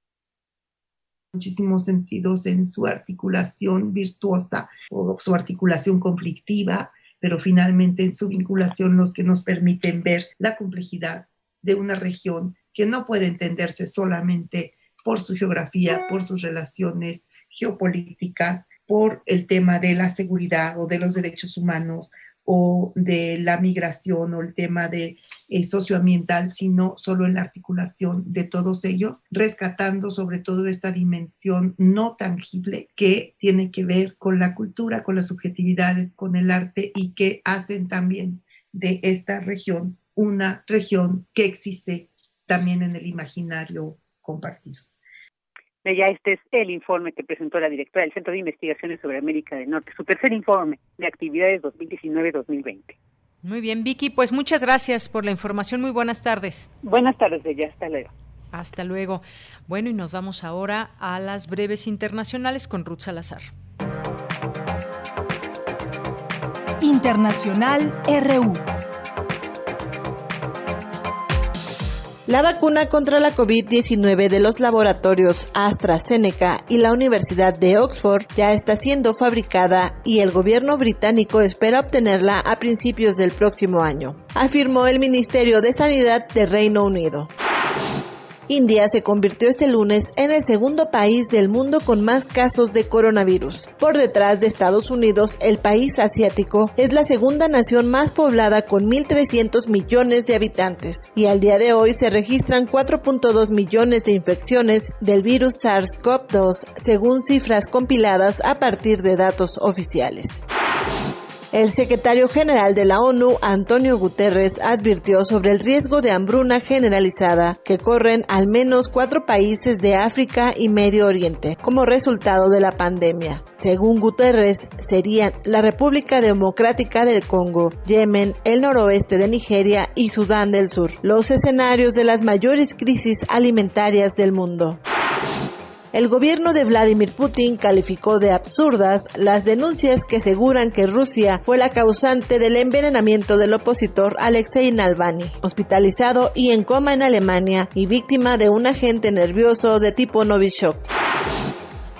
muchísimos sentidos en su articulación virtuosa o su articulación conflictiva, pero finalmente en su vinculación los que nos permiten ver la complejidad de una región que no puede entenderse solamente por su geografía, por sus relaciones geopolíticas, por el tema de la seguridad o de los derechos humanos o de la migración o el tema de eh, socioambiental, sino solo en la articulación de todos ellos, rescatando sobre todo esta dimensión no tangible que tiene que ver con la cultura, con las subjetividades, con el arte y que hacen también de esta región una región que existe también en el imaginario compartido. Ya este es el informe que presentó la directora del Centro de Investigaciones sobre América del Norte, su tercer informe de actividades 2019-2020. Muy bien, Vicky, pues muchas gracias por la información. Muy buenas tardes. Buenas tardes, ella. Hasta luego. Hasta luego. Bueno, y nos vamos ahora a las breves internacionales con Ruth Salazar. Internacional RU. La vacuna contra la COVID-19 de los laboratorios AstraZeneca y la Universidad de Oxford ya está siendo fabricada y el gobierno británico espera obtenerla a principios del próximo año, afirmó el Ministerio de Sanidad de Reino Unido. India se convirtió este lunes en el segundo país del mundo con más casos de coronavirus. Por detrás de Estados Unidos, el país asiático es la segunda nación más poblada con 1.300 millones de habitantes y al día de hoy se registran 4.2 millones de infecciones del virus SARS-CoV-2 según cifras compiladas a partir de datos oficiales. El secretario general de la ONU, Antonio Guterres, advirtió sobre el riesgo de hambruna generalizada que corren al menos cuatro países de África y Medio Oriente como resultado de la pandemia. Según Guterres, serían la República Democrática del Congo, Yemen, el noroeste de Nigeria y Sudán del Sur, los escenarios de las mayores crisis alimentarias del mundo. El gobierno de Vladimir Putin calificó de absurdas las denuncias que aseguran que Rusia fue la causante del envenenamiento del opositor Alexei Navalny, hospitalizado y en coma en Alemania y víctima de un agente nervioso de tipo Novichok.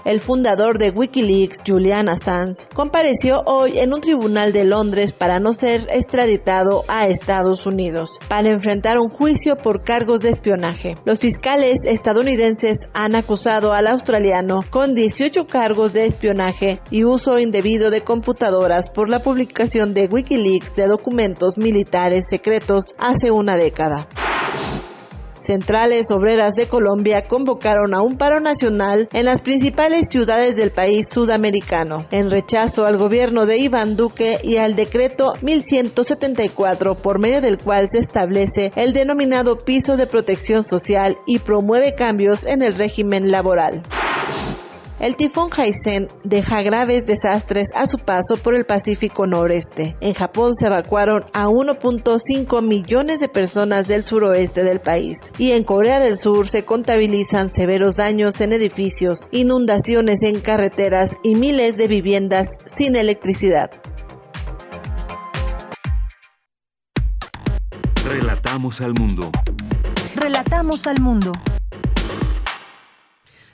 El fundador de Wikileaks, Julian Assange, compareció hoy en un tribunal de Londres para no ser extraditado a Estados Unidos, para enfrentar un juicio por cargos de espionaje. Los fiscales estadounidenses han acusado al australiano con 18 cargos de espionaje y uso indebido de computadoras por la publicación de Wikileaks de documentos militares secretos hace una década. Centrales Obreras de Colombia convocaron a un paro nacional en las principales ciudades del país sudamericano, en rechazo al gobierno de Iván Duque y al decreto 1174, por medio del cual se establece el denominado piso de protección social y promueve cambios en el régimen laboral. El tifón Haisen deja graves desastres a su paso por el Pacífico Noreste. En Japón se evacuaron a 1.5 millones de personas del suroeste del país y en Corea del Sur se contabilizan severos daños en edificios, inundaciones en carreteras y miles de viviendas sin electricidad. Relatamos al mundo. Relatamos al mundo.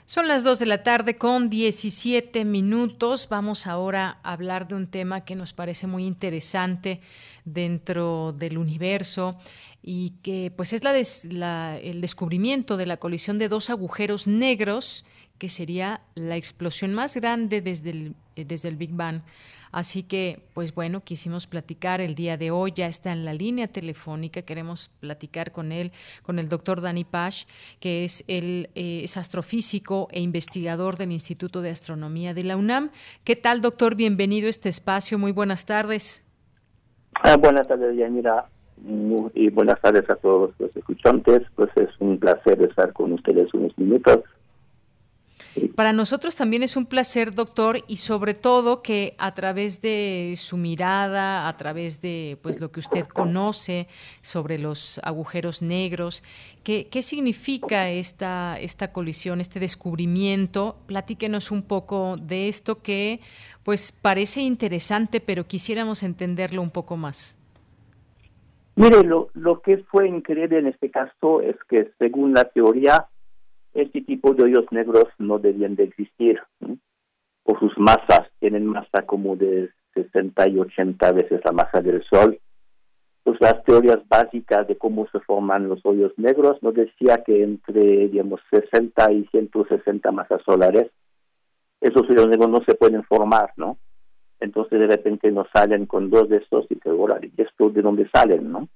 Son las 2 de la tarde con 17 minutos. Vamos ahora a hablar de un tema que nos parece muy interesante dentro del universo y que pues es el descubrimiento de la colisión de dos agujeros negros que sería la explosión más grande desde eh, desde el Big Bang. Así que, pues bueno, quisimos platicar el día de hoy, ya está en la línea telefónica, queremos platicar con él, con el doctor Dani Pash, que es, el, eh, es astrofísico e investigador del Instituto de Astronomía de la UNAM. ¿Qué tal, doctor? Bienvenido a este espacio, muy buenas tardes. Ah, buenas tardes, Yanira, y buenas tardes a todos los escuchantes. Pues es un placer estar con ustedes unos minutos. Para nosotros también es un placer, doctor, y sobre todo que a través de su mirada, a través de pues lo que usted conoce sobre los agujeros negros, ¿qué, qué significa esta, esta colisión, este descubrimiento? Platíquenos un poco de esto que pues parece interesante, pero quisiéramos entenderlo un poco más. Mire, lo, lo que fue increíble en este caso es que según la teoría, este tipo de hoyos negros no debían de existir. Por sus masas, tienen masa como de 60 y 80 veces la masa del Sol. Pues las teorías básicas de cómo se forman los hoyos negros nos decía que entre, digamos, 60 y 160 masas solares, esos hoyos negros no se pueden formar, ¿no? Entonces de repente nos salen con dos de estos y te ¿y esto de dónde salen, no?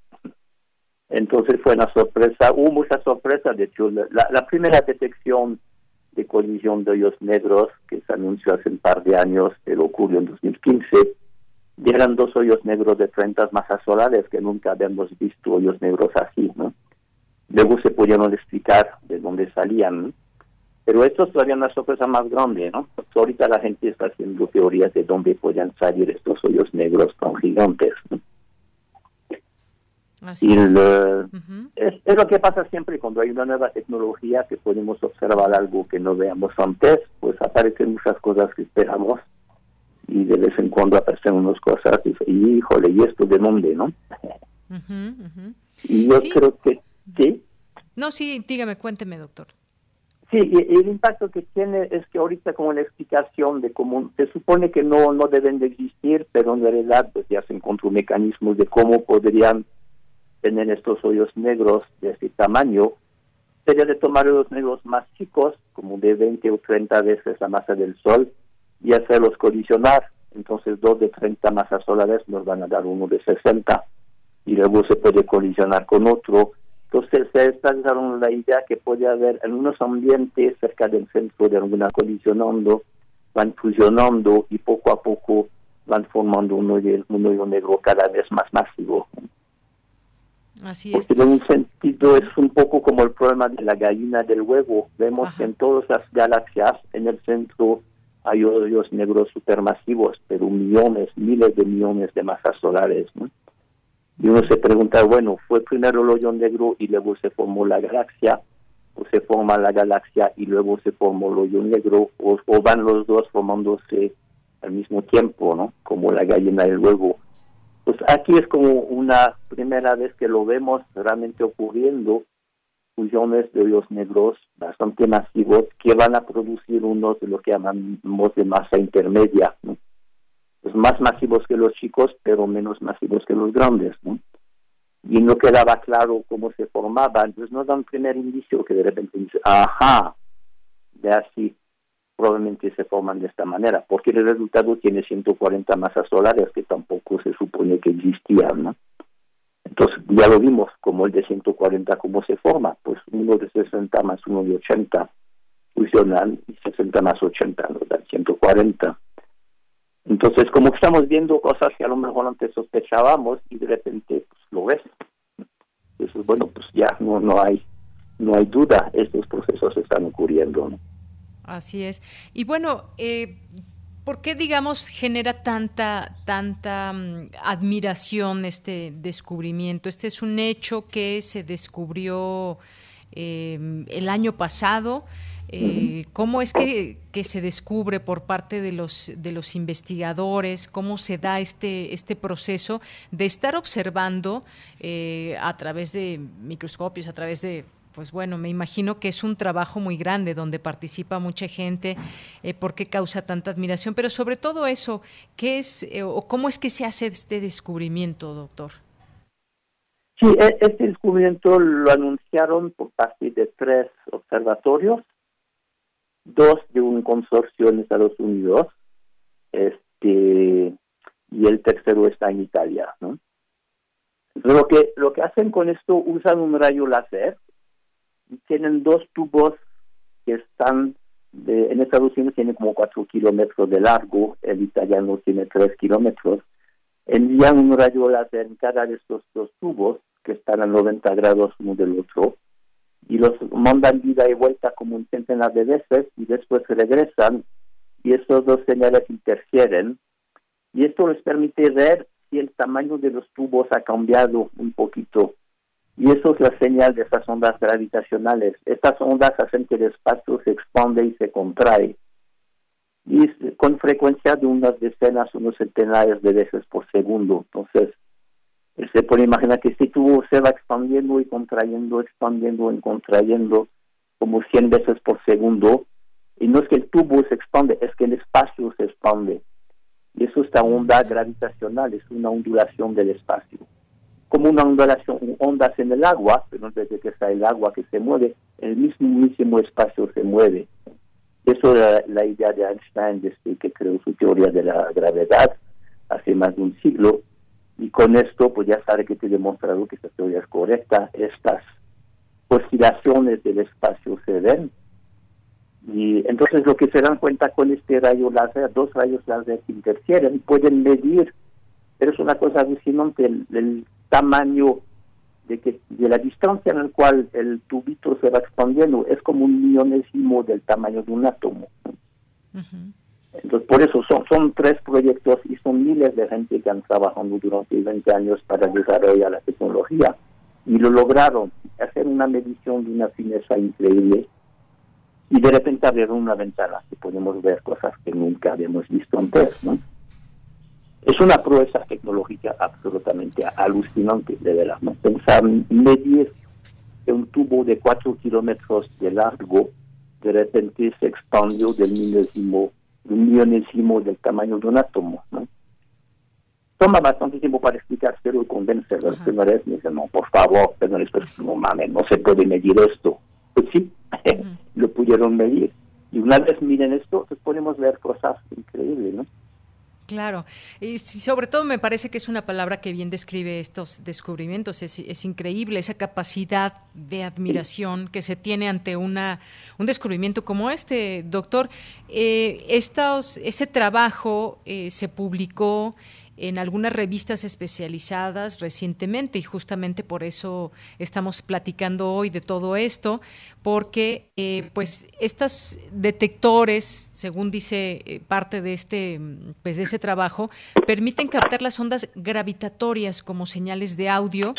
Entonces fue una sorpresa, hubo mucha sorpresa, de hecho, la, primera detección de colisión de hoyos negros que se anunció hace un par de años, pero ocurrió en 2015, eran dos hoyos negros de 30 masas solares que nunca habíamos visto hoyos negros así, ¿no? Luego se pudieron explicar de dónde salían, pero esto es todavía una sorpresa más grande, ¿no? ahorita la gente está haciendo teorías de dónde podían salir estos hoyos negros tan gigantes, ¿no? Y es. es. lo que pasa siempre cuando hay una nueva tecnología que podemos observar algo que no veamos antes, pues aparecen muchas cosas que esperamos y de vez en cuando aparecen unas cosas y, híjole, ¿y esto de dónde, no? Y yo creo que sí. No, sí, dígame, cuénteme, doctor. Sí, y el impacto que tiene es que ahorita como la explicación de cómo se supone que no no deben de existir, pero en realidad pues ya se encontró mecanismos de cómo podrían tener estos hoyos negros de este tamaño, sería de tomar los negros más chicos, como de 20 o 30 veces la masa del Sol, y hacerlos colisionar. Entonces, dos de 30 masas solares nos van a dar uno de 60, y luego se puede colisionar con otro. Entonces, se dando la idea que puede haber en unos ambientes cerca del centro de alguna colisionando, van fusionando y poco a poco van formando un hoyo, un hoyo negro cada vez más masivo. Así es. Porque en un sentido es un poco como el problema de la gallina del huevo. Vemos que en todas las galaxias, en el centro hay hoyos negros supermasivos, pero millones, miles de millones de masas solares. Y uno se pregunta, bueno, ¿fue primero el hoyo negro y luego se formó la galaxia? ¿O se forma la galaxia y luego se formó el hoyo negro? ¿O, o van los dos formándose al mismo tiempo, ¿no? Como la gallina del huevo. Pues aquí es como una primera vez que lo vemos realmente ocurriendo, fusiones de hoyos negros bastante masivos que van a producir unos de lo que llamamos de masa intermedia, ¿no? Pues más masivos que los chicos, pero menos masivos que los grandes, ¿no? Y no quedaba claro cómo se formaban, entonces nos da un primer indicio que de repente dice, ajá, de así probablemente se forman de esta manera, porque el resultado tiene 140 masas solares que tampoco se supone que existían, ¿no? Entonces ya lo vimos como el de 140 cómo se forma, pues uno de 60 más uno de 80 fusionan y 60 más 80 nos dan 140. Entonces como estamos viendo cosas que a lo mejor antes sospechábamos y de repente pues, lo ves. Entonces bueno pues ya no no hay no hay duda estos procesos están ocurriendo. ¿no? Así es. Y bueno, eh, ¿por qué, digamos, genera tanta, tanta mm, admiración este descubrimiento? Este es un hecho que se descubrió em, el año pasado. Eh, ¿Cómo es que, se descubre por parte de los, de los investigadores? ¿Cómo se da este, este proceso de estar observando eh, a través de microscopios, a través de pues bueno, me imagino que es un trabajo muy grande donde participa mucha gente, eh, por causa tanta admiración, pero sobre todo eso, ¿qué es eh, o cómo es que se hace este descubrimiento, doctor? Sí, e, este descubrimiento lo anunciaron por parte de tres observatorios. dos de un consorcio en Estados Unidos, este, y el tercero está en Italia, ¿no? Lo que, lo que hacen con esto, usan un rayo láser tienen dos tubos que están, de, en Estados Unidos tiene como cuatro kilómetros de largo, el italiano tiene tres kilómetros, envían un rayo láser en cada de estos dos tubos que están a 90 grados uno del otro y los mandan vida y vuelta como un centenar de veces y después regresan y estos dos señales interfieren. Y esto les permite ver si el tamaño de los tubos ha cambiado un poquito y eso es la señal de esas ondas gravitacionales. Estas ondas hacen que el espacio se expande y se contrae y con frecuencia de unas decenas, unos centenares de veces por segundo. Entonces, se puede imaginar que este tubo se va expandiendo y contrayendo, expandiendo y contrayendo como 100 veces por segundo. Y no es que el tubo se expande, es que el espacio se expande. Y eso es esta onda gravitacional, es una ondulación del espacio. Como una ondulación, ondas en el agua, pero desde que está el agua que se mueve, el mismo, mismo espacio se mueve. Eso era la idea de Einstein desde que creó su teoría de la gravedad hace más de un siglo. Y con esto, pues ya sabe que te he demostrado que esta teoría es correcta. Estas oscilaciones del espacio se ven. Y entonces lo que se dan cuenta con este rayo láser, dos rayos láser que interfieren, pueden medir, pero es una cosa alucinante, el, el tamaño de que de la distancia en la cual el tubito se va expandiendo es como un millonésimo del tamaño de un átomo. Entonces, por eso son, son tres proyectos y son miles de gente que han trabajado durante 20 años para desarrollar la tecnología y lo lograron, hacer una medición de una fineza increíble y de repente abrieron una ventana que podemos ver cosas que nunca habíamos visto antes, ¿no? Es una proeza tecnológica absolutamente alucinante, de verdad. ¿no? Pensar medir que un tubo de cuatro kilómetros de largo de repente se expandió del milésimo, un millonésimo del tamaño de un átomo. ¿no? Toma bastante tiempo para explicárselo y convencerlo. Los primeros me dicen, no, por favor, pero no mames, no se puede medir esto. Pues sí, (laughs) lo pudieron medir. Y una vez miren esto, pues podemos ver cosas increíbles, ¿no? Claro, y sobre todo me parece que es una palabra que bien describe estos descubrimientos. Es, increíble esa capacidad de admiración que se tiene ante una, un descubrimiento como este, doctor. Eh, estos, ese trabajo eh, se publicó en algunas revistas especializadas recientemente y justamente por eso estamos platicando hoy de todo esto, porque eh, pues estos detectores, según dice eh, parte de este pues de ese trabajo, permiten captar las ondas gravitatorias como señales de audio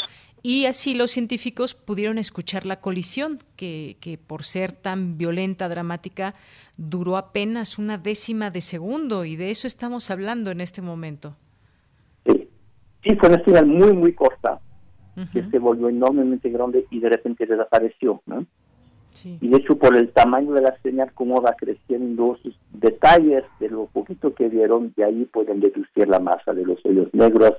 y así los científicos pudieron escuchar la colisión, que, que, por ser tan violenta, dramática, duró apenas una décima de segundo, y de eso estamos hablando en este momento. Sí, fue una señal muy, muy corta, que se volvió enormemente grande y de repente desapareció, ¿no? Y de hecho, por el tamaño de la señal, cómo va creciendo, sus detalles de lo poquito que vieron, de ahí pueden deducir la masa de los hoyos negros,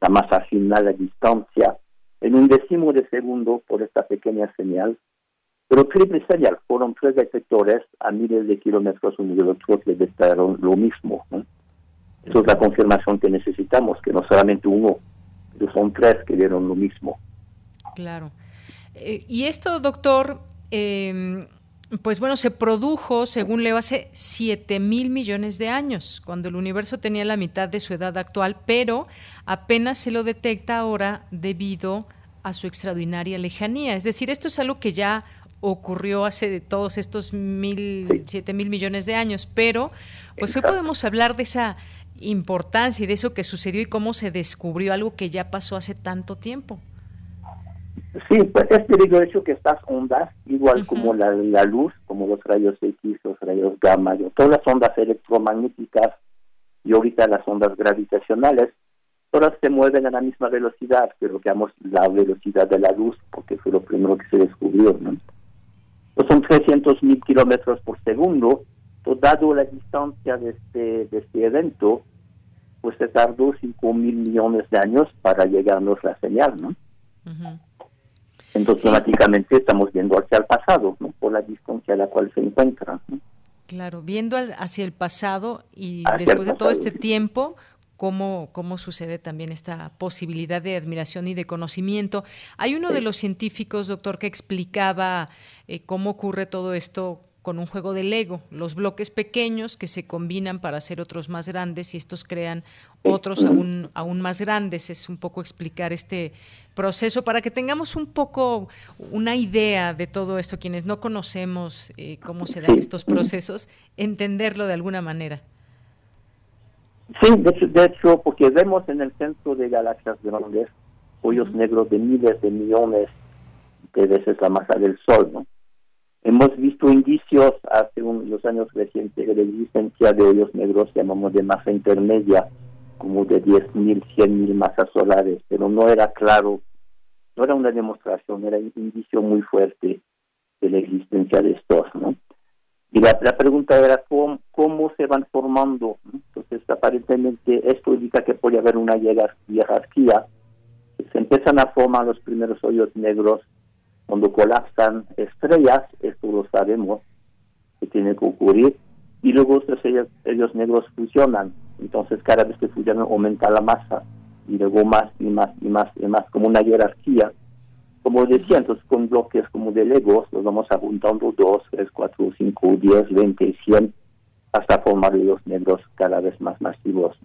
la masa final, la distancia, en un décimo de segundo por esta pequeña señal. Pero triple señal, fueron tres detectores a miles de kilómetros otro que detectaron lo mismo. ¿no? Esa es la confirmación que necesitamos, que no solamente uno, pero son tres que dieron lo mismo. Claro. Eh, y esto, doctor, em, pues bueno, se produjo, según leo, hace 7 mil millones de años, cuando el universo tenía la mitad de su edad actual, pero apenas se lo detecta ahora debido a su extraordinaria lejanía. Es decir, esto es algo que ya ocurrió hace todos estos mil, siete mil millones de años, pero pues hoy podemos hablar de esa importancia y de eso que sucedió y cómo se descubrió algo que ya pasó hace tanto tiempo. Sí, pues es hecho que estas ondas, igual como la, la, luz, como los rayos X, los rayos gamma, todas las ondas electromagnéticas y ahorita las ondas gravitacionales, todas se mueven a la misma velocidad, pero digamos la velocidad de la luz, porque fue lo primero que se descubrió. ¿no? Pues son 300 mil kilómetros por segundo, dado la distancia de este, de este evento, pues se tardó 5 mil millones de años para llegarnos la señal, ¿no? Entonces, automáticamente estamos viendo hacia el pasado, ¿no? Por la distancia a la cual se encuentra. Claro, viendo hacia el pasado y después de todo este tiempo, Cómo, cómo, sucede también esta posibilidad de admiración y de conocimiento. Hay uno de los científicos, doctor, que explicaba eh, cómo ocurre todo esto con un juego de Lego, los bloques pequeños que se combinan para hacer otros más grandes y estos crean otros aún, aún más grandes. Es un poco explicar este proceso para que tengamos un poco una idea de todo esto, quienes no conocemos eh, cómo se dan estos procesos, entenderlo de alguna manera. Sí, de hecho, porque vemos en el centro de galaxias grandes hoyos negros de miles de millones de veces la masa del Sol, ¿no? Hemos visto indicios hace unos años recientes de la existencia de hoyos negros, llamamos de masa intermedia, como de 10.000, 100.000 masas solares, pero no era claro, no era una demostración, era un indicio muy fuerte de la existencia de estos, ¿no? Y la, pregunta era ¿cómo, cómo se van formando. Entonces, aparentemente, esto indica que puede haber una jerarquía. Se empiezan a formar los primeros hoyos negros cuando colapsan estrellas, esto lo sabemos, que tiene que ocurrir, y luego estos ellos, negros fusionan. Entonces cada vez que fusionan aumenta la masa, y luego más y más y más y más, como una jerarquía. Como decía, entonces con bloques como de Legos, los vamos apuntando 2, 3, 4, 5, 10, 20, 100, hasta formar los negros cada vez más masivos.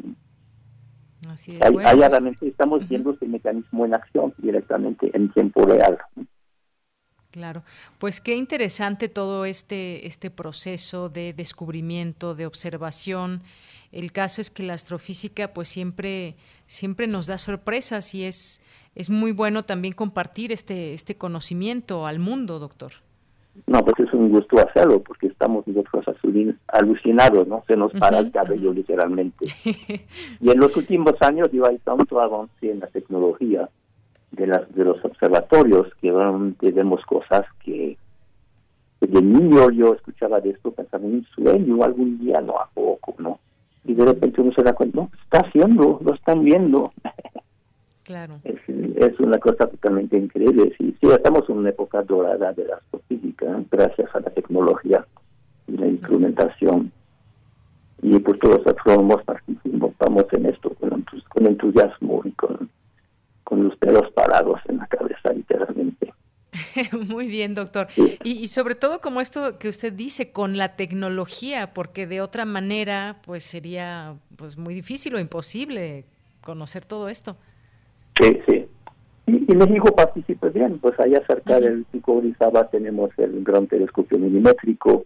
Así es. Ahí, pues, realmente estamos viendo este mecanismo en acción directamente en tiempo real. Claro, pues qué interesante todo este, este proceso de descubrimiento, de observación. El caso es que la astrofísica pues siempre, siempre nos da sorpresas y es, es muy bueno también compartir este, este conocimiento al mundo, doctor. No, pues es un gusto hacerlo porque estamos nosotros alucinados, ¿no? Se nos para el cabello literalmente. (laughs) y en los últimos años, digo, hay tanto avance en la tecnología de, las, de los observatorios, que realmente vemos cosas que, de niño yo escuchaba de esto, pensaba en un sueño algún día, no a poco, ¿no? Y de repente uno se da cuenta, no, está haciendo, lo están viendo. Claro. (laughs) Es, es una cosa totalmente increíble. Sí, sí, estamos en una época dorada de la astrofísica, gracias a la tecnología y la instrumentación. Y pues todos los astrónomos participamos en esto con entusiasmo y con con los pelos parados en la cabeza, literalmente. (laughs) Muy bien, doctor. Y, sobre todo como esto que usted dice, con la tecnología, porque de otra manera, pues sería pues muy difícil o imposible conocer todo esto. Sí, sí. Y, México participa bien, pues allá cerca del Pico Orizaba tenemos el gran telescopio milimétrico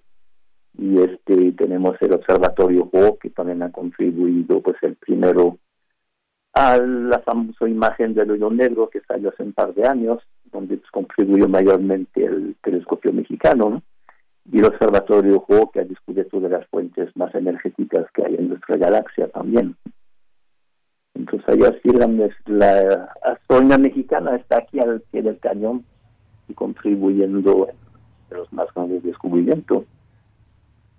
y este tenemos el observatorio O que también ha contribuido, pues el primero a la famosa imagen del hoyo negro que salió hace un par de años, donde pues, contribuyó mayormente el telescopio mexicano, y el observatorio que ha descubierto de las fuentes más energéticas que hay en nuestra galaxia también. Entonces, allá sí la, la mexicana está aquí al pie del cañón y contribuyendo en los más grandes descubrimientos,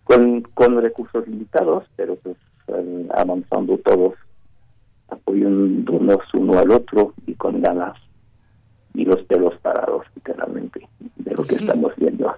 con, con recursos limitados, pero pues avanzando todos apoyándonos uno al otro y con ganas y los pelos parados literalmente de lo que estamos viendo.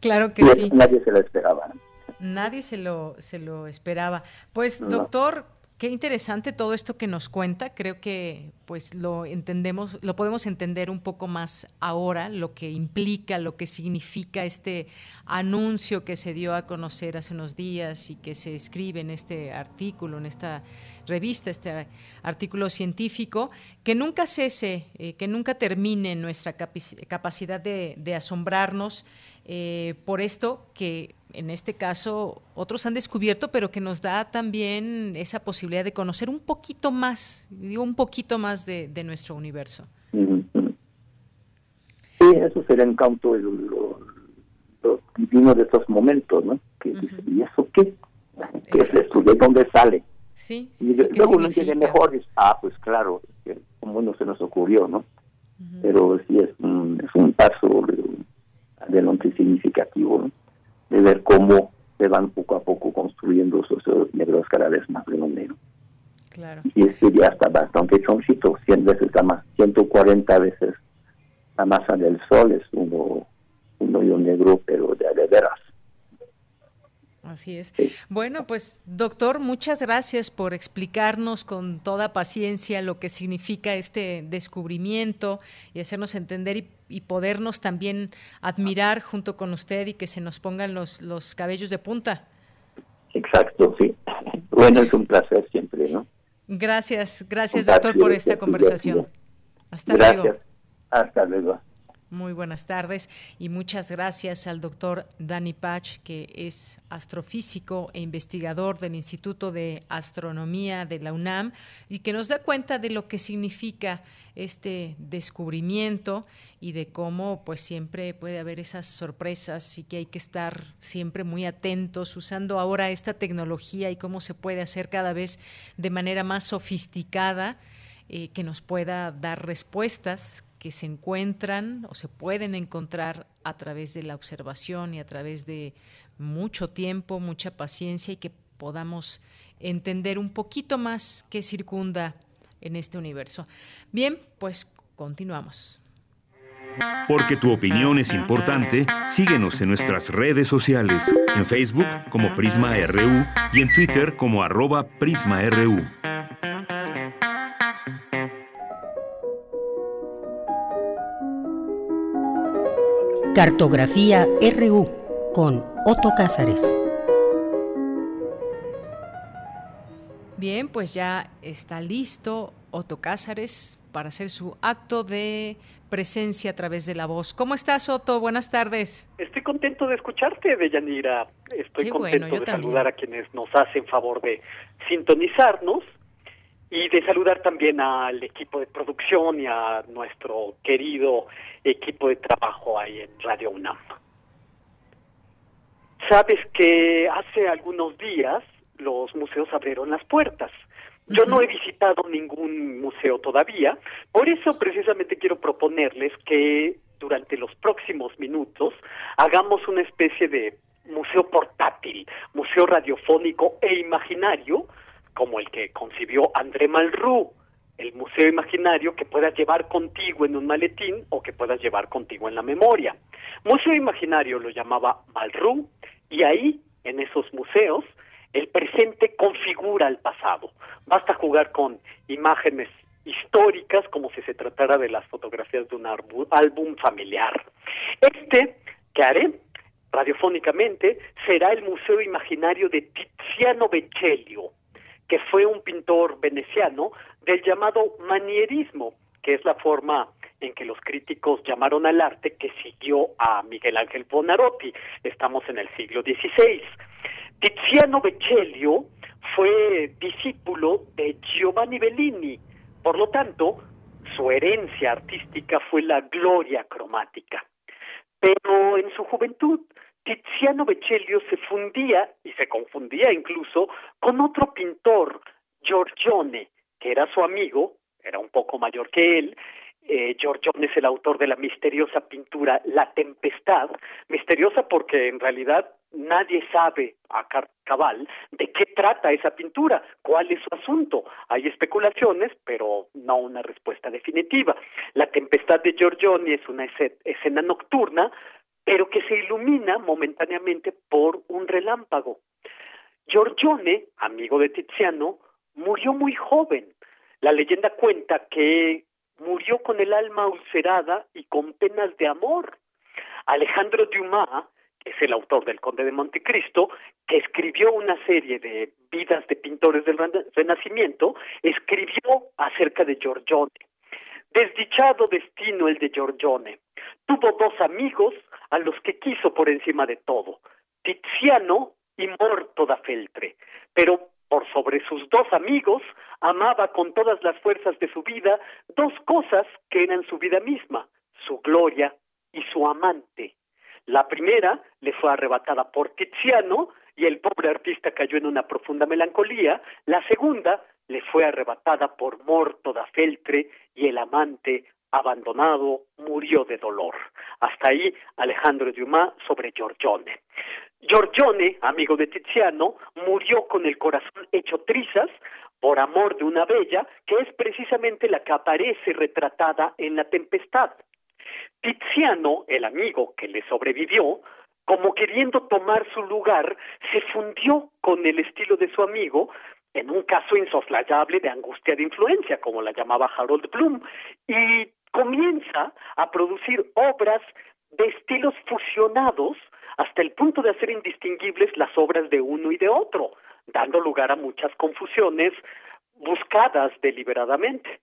Claro que sí. Nadie se lo esperaba. Nadie se lo, se lo esperaba. Pues, doctor, Qué interesante todo esto que nos cuenta. Creo que pues lo entendemos, lo podemos entender un poco más ahora, lo que implica, lo que significa este anuncio que se dio a conocer hace unos días y que se escribe en este artículo, en esta revista, este artículo científico, que nunca cese, eh, que nunca termine nuestra capacidad de, asombrarnos eh, por esto que en este caso otros han descubierto, pero que nos da también esa posibilidad de conocer un poquito más, digo un poquito más de, nuestro universo. Sí, eso será el lo, divino de estos momentos, ¿no? Que ¿y eso qué? ¿Qué es esto? ¿De dónde sale? Sí, y luego uno entiende mejor, ah, pues claro, como no se nos ocurrió, ¿no? Pero sí es un, es un paso adelante significativo, De ver cómo se van poco a poco construyendo esos negros cada vez más grandes. Claro. Y este ya está bastante chonchito, 100 veces la más, 140 veces la masa del Sol es uno, un hoyo negro, pero de. Así es. Bueno, pues doctor, muchas gracias por explicarnos con toda paciencia lo que significa este descubrimiento y hacernos entender y, y, podernos también admirar junto con usted y que se nos pongan los, los cabellos de punta. Exacto, sí. Bueno, es un placer siempre, ¿no? Gracias, gracias doctor por esta conversación. Hasta luego. Hasta luego. Muy buenas tardes y muchas gracias al doctor Dani Pach, que es astrofísico e investigador del Instituto de Astronomía de la UNAM y que nos da cuenta de lo que significa este descubrimiento y de cómo pues siempre puede haber esas sorpresas y que hay que estar siempre muy atentos usando ahora esta tecnología y cómo se puede hacer cada vez de manera más sofisticada eh, que nos pueda dar respuestas que se encuentran o se pueden encontrar a través de la observación y a través de mucho tiempo, mucha paciencia y que podamos entender un poquito más qué circunda en este universo. Bien, pues continuamos. Porque tu opinión es importante, síguenos en nuestras redes sociales, en Facebook como Prisma RU y en Twitter como arroba PrismaRU. Cartografía RU con Otto Cázares. Bien, pues ya está listo Otto Cázares para hacer su acto de presencia a través de la voz. ¿Cómo estás, Otto? Buenas tardes. Estoy contento de escucharte, Deyanira. Estoy contento de saludar a quienes nos hacen favor de sintonizarnos y de saludar también al equipo de producción y a nuestro querido equipo de trabajo ahí en Radio UNAM. Sabes que hace algunos días los museos abrieron las puertas. Yo no he visitado ningún museo todavía, por eso precisamente quiero proponerles que durante los próximos minutos hagamos una especie de museo portátil, museo radiofónico e imaginario, como el que concibió André Malraux, el museo imaginario que puedas llevar contigo en un maletín o que puedas llevar contigo en la memoria. Museo imaginario lo llamaba Malraux y ahí, en esos museos, el presente configura el pasado. Basta jugar con imágenes históricas como si se tratara de las fotografías de un álbum familiar. Este que haré radiofónicamente será el Museo Imaginario de Tiziano Vecellio, que fue un pintor veneciano del llamado manierismo, que es la forma en que los críticos llamaron al arte que siguió a Miguel Ángel Bonarotti. Estamos en el siglo XVI. Tiziano Vecellio fue discípulo de Giovanni Bellini, por lo tanto, su herencia artística fue la gloria cromática. Pero en su juventud Tiziano Vecellio se fundía y se confundía incluso con otro pintor, Giorgione, que era su amigo, era un poco mayor que él. Eh, Giorgione es el autor de la misteriosa pintura La Tempestad, misteriosa porque en realidad nadie sabe a cabal de qué trata esa pintura, cuál es su asunto. Hay especulaciones, pero no una respuesta definitiva. La Tempestad de Giorgione es una escena nocturna pero que se ilumina momentáneamente por un relámpago. Giorgione, amigo de Tiziano, murió muy joven. La leyenda cuenta que murió con el alma ulcerada y con penas de amor. Alejandro Dumas, que es el autor del Conde de Montecristo, que escribió una serie de vidas de pintores del Renacimiento, escribió acerca de Giorgione. Desdichado destino el de Giorgione. Tuvo dos amigos a los que quiso por encima de todo, Tiziano y Morto da Feltre, pero por sobre sus dos amigos amaba con todas las fuerzas de su vida dos cosas que eran su vida misma, su gloria y su amante. La primera le fue arrebatada por Tiziano y el pobre artista cayó en una profunda melancolía, la segunda le fue arrebatada por Morto da Feltre y el amante abandonado, murió de dolor. Hasta ahí Alejandro Dumas sobre Giorgione. Giorgione, amigo de Tiziano, murió con el corazón hecho trizas por amor de una bella, que es precisamente la que aparece retratada en la tempestad. Tiziano, el amigo que le sobrevivió, como queriendo tomar su lugar, se fundió con el estilo de su amigo, en un caso insoslayable de angustia de influencia, como la llamaba Harold Bloom, y comienza a producir obras de estilos fusionados hasta el punto de hacer indistinguibles las obras de uno y de otro, dando lugar a muchas confusiones buscadas deliberadamente.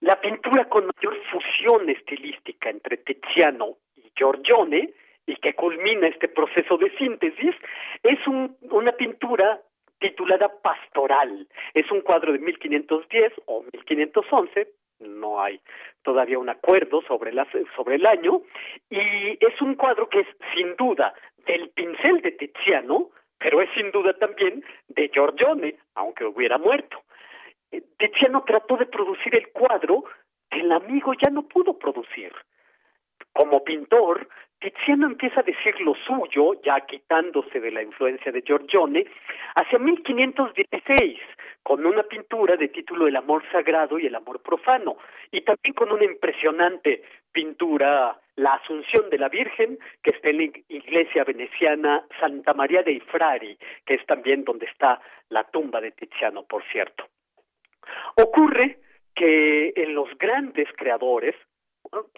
La pintura con mayor fusión estilística entre Tiziano y Giorgione, y que culmina este proceso de síntesis, es una pintura titulada Pastoral. Es un cuadro de 1510 o 1511, no hay todavía un acuerdo sobre, sobre el año, y es un cuadro que es sin duda del pincel de Tiziano, pero es sin duda también de Giorgione, aunque hubiera muerto. Eh, Tiziano trató de producir el cuadro que el amigo ya no pudo producir. Como pintor, Tiziano empieza a decir lo suyo, ya quitándose de la influencia de Giorgione, hacia 1516, con una pintura de título El amor sagrado y el amor profano, y también con una impresionante pintura, La Asunción de la Virgen, que está en la iglesia veneciana Santa María dei Frari, que es también donde está la tumba de Tiziano, por cierto. Ocurre que en los grandes creadores,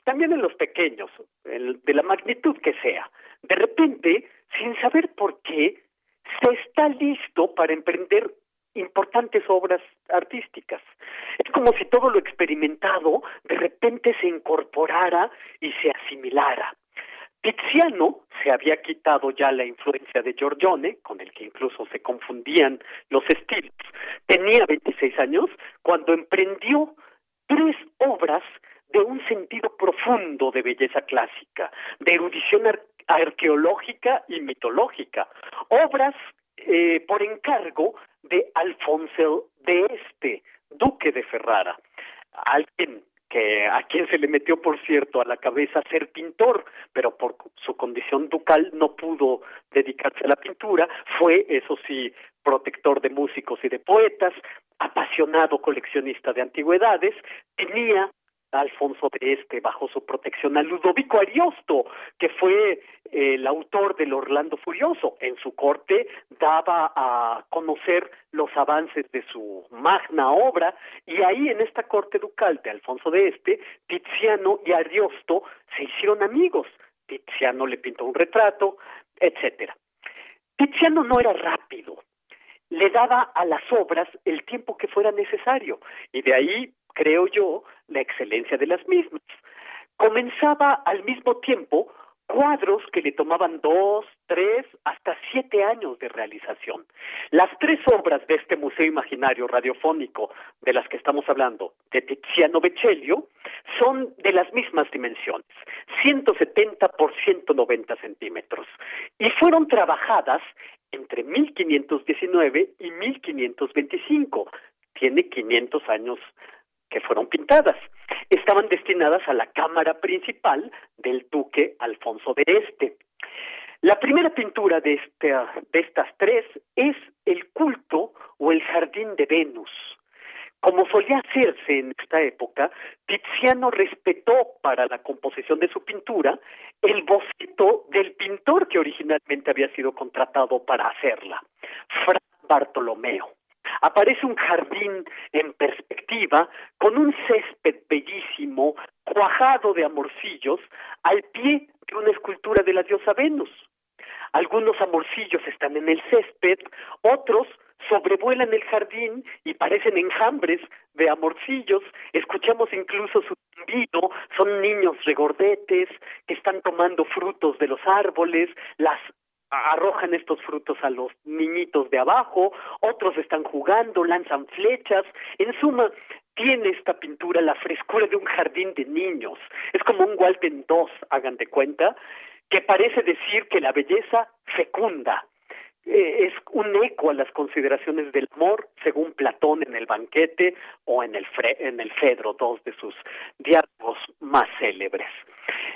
también en los pequeños, de la magnitud que sea, de repente, sin saber por qué, se está listo para emprender importantes obras artísticas. Es como si todo lo experimentado de repente se incorporara y se asimilara. Tiziano se había quitado ya la influencia de Giorgione, con el que incluso se confundían los estilos. Tenía 26 años cuando emprendió tres obras de un sentido profundo de belleza clásica, de erudición arqueológica y mitológica, obras eh, por encargo de Alfonso de Este, duque de Ferrara, alguien que a quien se le metió, por cierto, a la cabeza ser pintor, pero por su condición ducal no pudo dedicarse a la pintura, fue, eso sí, protector de músicos y de poetas, apasionado coleccionista de antigüedades, tenía Alfonso de Este bajo su protección a Ludovico Ariosto, que fue el autor del Orlando Furioso. En su corte daba a conocer los avances de su magna obra y ahí en esta corte ducal de Alfonso de Este, Tiziano y Ariosto se hicieron amigos. Tiziano le pintó un retrato, etcétera. Tiziano no era rápido, le daba a las obras el tiempo que fuera necesario y de ahí creo yo, la excelencia de las mismas. Comenzaba al mismo tiempo cuadros que le tomaban dos, tres, hasta siete años de realización. Las tres obras de este museo imaginario radiofónico de las que estamos hablando, de Tiziano Becellio, son de las mismas dimensiones, 170 por 190 centímetros, y fueron trabajadas entre 1519 y 1525. Tiene 500 años que fueron pintadas. Estaban destinadas a la cámara principal del duque Alfonso de Este. La primera pintura de, este, de estas tres es el culto o el jardín de Venus. Como solía hacerse en esta época, Tiziano respetó para la composición de su pintura el boceto del pintor que originalmente había sido contratado para hacerla, Fra Bartolomeo aparece un jardín en perspectiva con un césped bellísimo, cuajado de amorcillos, al pie de una escultura de la diosa Venus. Algunos amorcillos están en el césped, otros sobrevuelan el jardín y parecen enjambres de amorcillos. Escuchamos incluso su zumbido, son niños regordetes que están tomando frutos de los árboles, las arrojan estos frutos a los niñitos de abajo, otros están jugando, lanzan flechas, en suma, tiene esta pintura la frescura de un jardín de niños, es como un Walten II, hagan de cuenta, que parece decir que la belleza fecunda, eh, es un eco a las consideraciones del amor, según Platón en el banquete o en el, en el Fedro, dos de sus diálogos más célebres.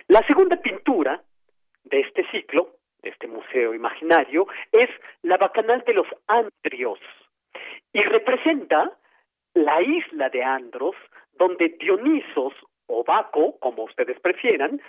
La segunda pintura de este ciclo este museo imaginario, es la Bacanal de los Andrios y representa la isla de Andros, donde Dionisos o Baco, como ustedes prefieran,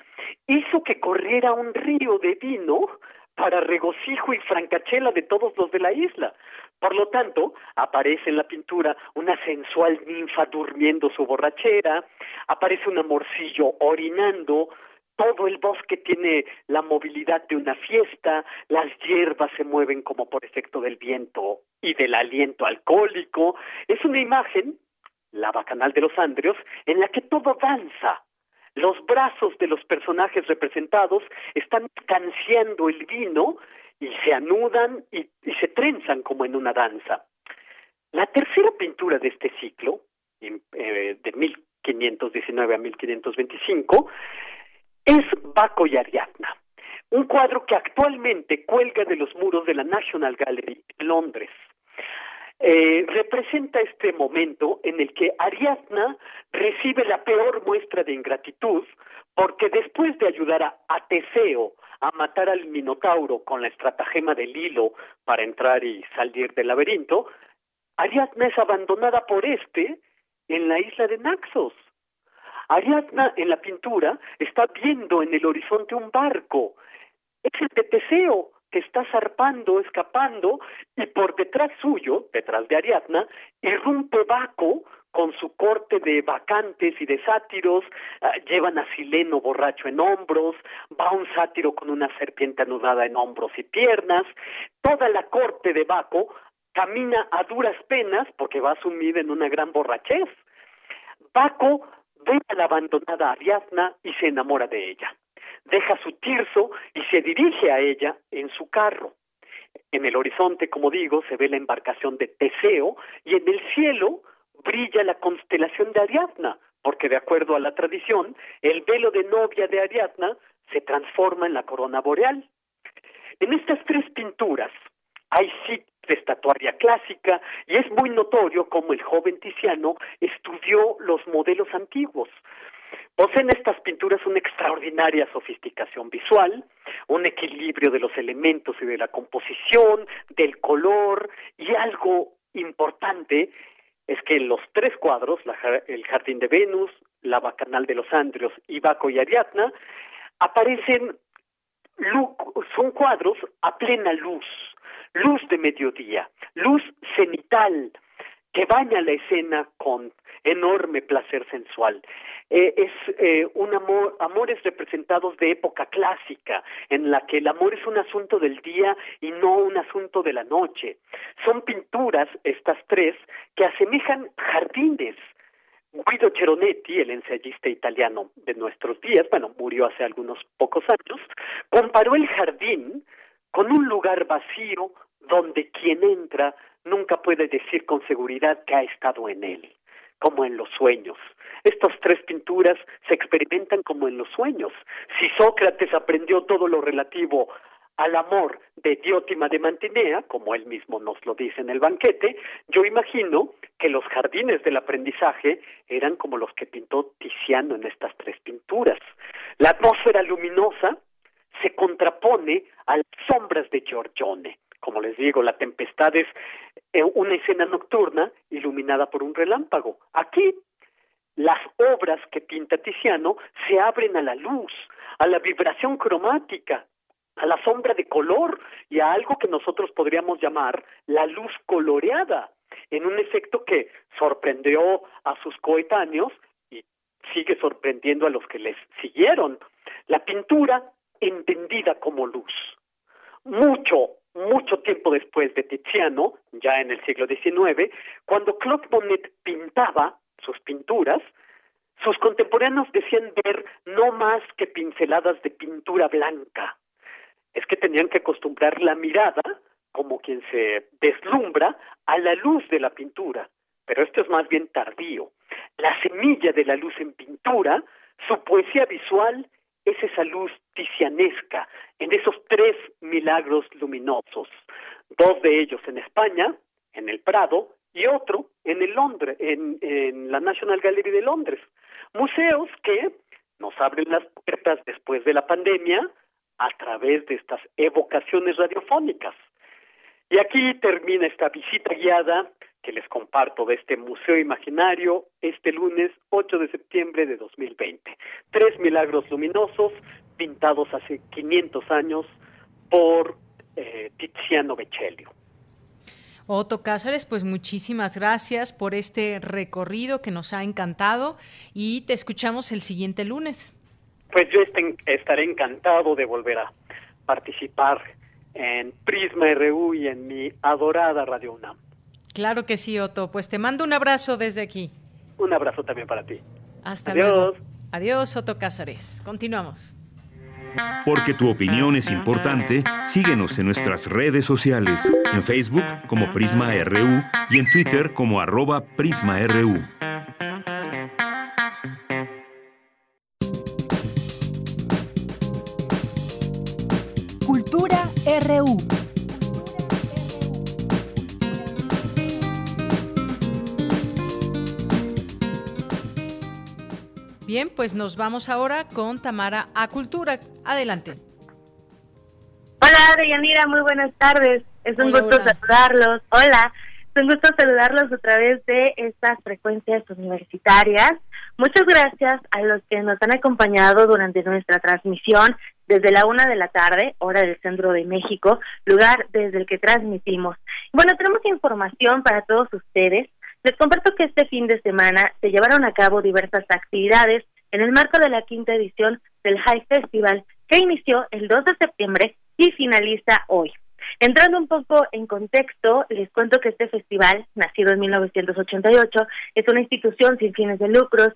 hizo que corriera un río de vino para regocijo y francachela de todos los de la isla. Por lo tanto, aparece en la pintura una sensual ninfa durmiendo su borrachera, aparece un amorcillo orinando, todo el bosque tiene la movilidad de una fiesta, las hierbas se mueven como por efecto del viento y del aliento alcohólico. Es una imagen, la bacanal de los Andrios, en la que todo danza. Los brazos de los personajes representados están canciando el vino y se anudan y, y se trenzan como en una danza. La tercera pintura de este ciclo, eh, de 1519 a 1525, es Baco y Ariadna, un cuadro que actualmente cuelga de los muros de la National Gallery en Londres. Eh, representa este momento en el que Ariadna recibe la peor muestra de ingratitud porque después de ayudar a, a Teseo a matar al Minotauro con la estratagema del hilo para entrar y salir del laberinto, Ariadna es abandonada por este en la isla de Naxos. Ariadna en la pintura está viendo en el horizonte un barco. Es el de que está zarpando, escapando, y por detrás suyo, detrás de Ariadna, irrumpe Baco con su corte de vacantes y de sátiros, ah, llevan a Sileno borracho en hombros, va un sátiro con una serpiente anudada en hombros y piernas, toda la corte de Baco camina a duras penas porque va sumida en una gran borrachez. Baco ve a la abandonada Ariadna y se enamora de ella. Deja su tirso y se dirige a ella en su carro. En el horizonte, como digo, se ve la embarcación de Teseo y en el cielo brilla la constelación de Ariadna, porque de acuerdo a la tradición, el velo de novia de Ariadna se transforma en la corona boreal. En estas tres pinturas hay sí de estatuaria clásica y es muy notorio cómo el joven Tiziano estudió los modelos antiguos. Poseen estas pinturas una extraordinaria sofisticación visual, un equilibrio de los elementos y de la composición, del color y algo importante es que los tres cuadros, el Jardín de Venus, la Bacanal de los Andrios y Baco y Ariadna, aparecen, son cuadros a plena luz, luz de mediodía, luz cenital, que baña la escena con enorme placer sensual. Eh, es eh, un amor, amores representados de época clásica, en la que el amor es un asunto del día y no un asunto de la noche. Son pinturas, estas tres, que asemejan jardines. Guido Ceronetti, el ensayista italiano de nuestros días, bueno, murió hace algunos pocos años, comparó el jardín con un lugar vacío donde quien entra nunca puede decir con seguridad que ha estado en él, como en los sueños. Estas tres pinturas se experimentan como en los sueños. Si Sócrates aprendió todo lo relativo al amor de Diótima de Mantinea, como él mismo nos lo dice en el banquete, yo imagino que los jardines del aprendizaje eran como los que pintó Tiziano en estas tres pinturas. La atmósfera luminosa se contrapone a las sombras de Giorgione. Como les digo, la tempestad es eh, una escena nocturna iluminada por un relámpago. Aquí las obras que pinta Tiziano se abren a la luz, a la vibración cromática, a la sombra de color y a algo que nosotros podríamos llamar la luz coloreada, en un efecto que sorprendió a sus coetáneos y sigue sorprendiendo a los que les siguieron. La pintura entendida como luz. Mucho, mucho tiempo después de Tiziano, ya en el siglo XIX, cuando Claude Monet pintaba sus pinturas, sus contemporáneos decían ver no más que pinceladas de pintura blanca. Es que tenían que acostumbrar la mirada, como quien se deslumbra, a la luz de la pintura. Pero esto es más bien tardío. La semilla de la luz en pintura, su poesía visual es esa luz tizianesca en esos tres milagros luminosos, dos de ellos en España, en el Prado, y otro en el Londres, en, en la National Gallery de Londres. Museos que nos abren las puertas después de la pandemia a través de estas evocaciones radiofónicas. Y aquí termina esta visita guiada que les comparto de este Museo Imaginario este lunes 8 de septiembre de 2020. Tres milagros luminosos pintados hace 500 años por eh, Tiziano Becellio. Otto Cázares, pues muchísimas gracias por este recorrido que nos ha encantado y te escuchamos el siguiente lunes. Pues yo estaré encantado de volver a participar en Prisma RU y en mi adorada Radio UNAM. Claro que sí, Otto. Pues te mando un abrazo desde aquí. Un abrazo también para ti. Hasta luego. Adiós, Otto Cázares. Continuamos. Porque tu opinión es importante, síguenos en nuestras redes sociales, en Facebook como Prisma RU y en Twitter como arroba PrismaRU. Bien, pues nos vamos ahora con Tamara a Cultura. Adelante. Hola, Deyanira, muy buenas tardes. Es un gusto saludarlos. Hola, es un gusto saludarlos a través de estas frecuencias universitarias. Muchas gracias a los que nos han acompañado durante nuestra transmisión desde la una de la tarde, hora del centro de México, lugar desde el que transmitimos. Bueno, tenemos información para todos ustedes les comparto que este fin de semana se llevaron a cabo diversas actividades en el marco de la quinta edición del High Festival, que inició el 2 de septiembre y finaliza hoy. Entrando un poco en contexto, les cuento que este festival, nacido en 1988, es una institución sin fines de lucros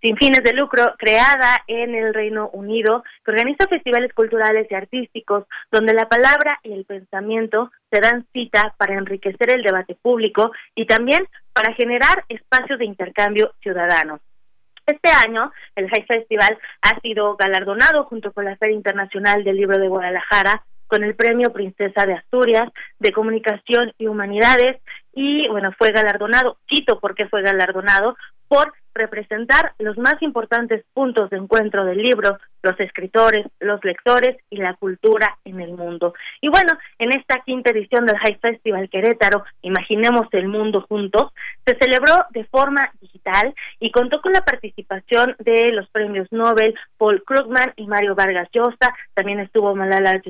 sin fines de lucro, creada en el Reino Unido, que organiza festivales culturales y artísticos donde la palabra y el pensamiento se dan cita para enriquecer el debate público y también para generar espacios de intercambio ciudadano. Este año, el High Festival ha sido galardonado junto con la Feria Internacional del Libro de Guadalajara con el Premio Princesa de Asturias de Comunicación y Humanidades y bueno, fue galardonado, cito porque fue galardonado por representar los más importantes puntos de encuentro del libro, los escritores, los lectores y la cultura en el mundo. Y bueno, en esta quinta edición del High Festival Querétaro, Imaginemos el Mundo Juntos, se celebró de forma digital y contó con la participación de los premios Nobel Paul Krugman y Mario Vargas Llosa, también estuvo Malala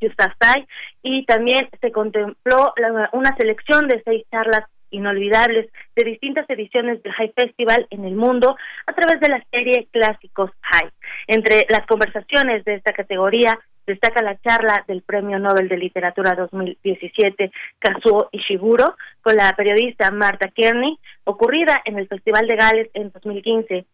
Yousafzai y también se contempló una selección de seis charlas inolvidables de distintas ediciones del High Festival en el mundo a través de la serie Clásicos High. Entre las conversaciones de esta categoría destaca la charla del Premio Nobel de Literatura 2017 Kazuo Ishiguro con la periodista Marta Kearney, ocurrida en el Festival de Gales en 2015.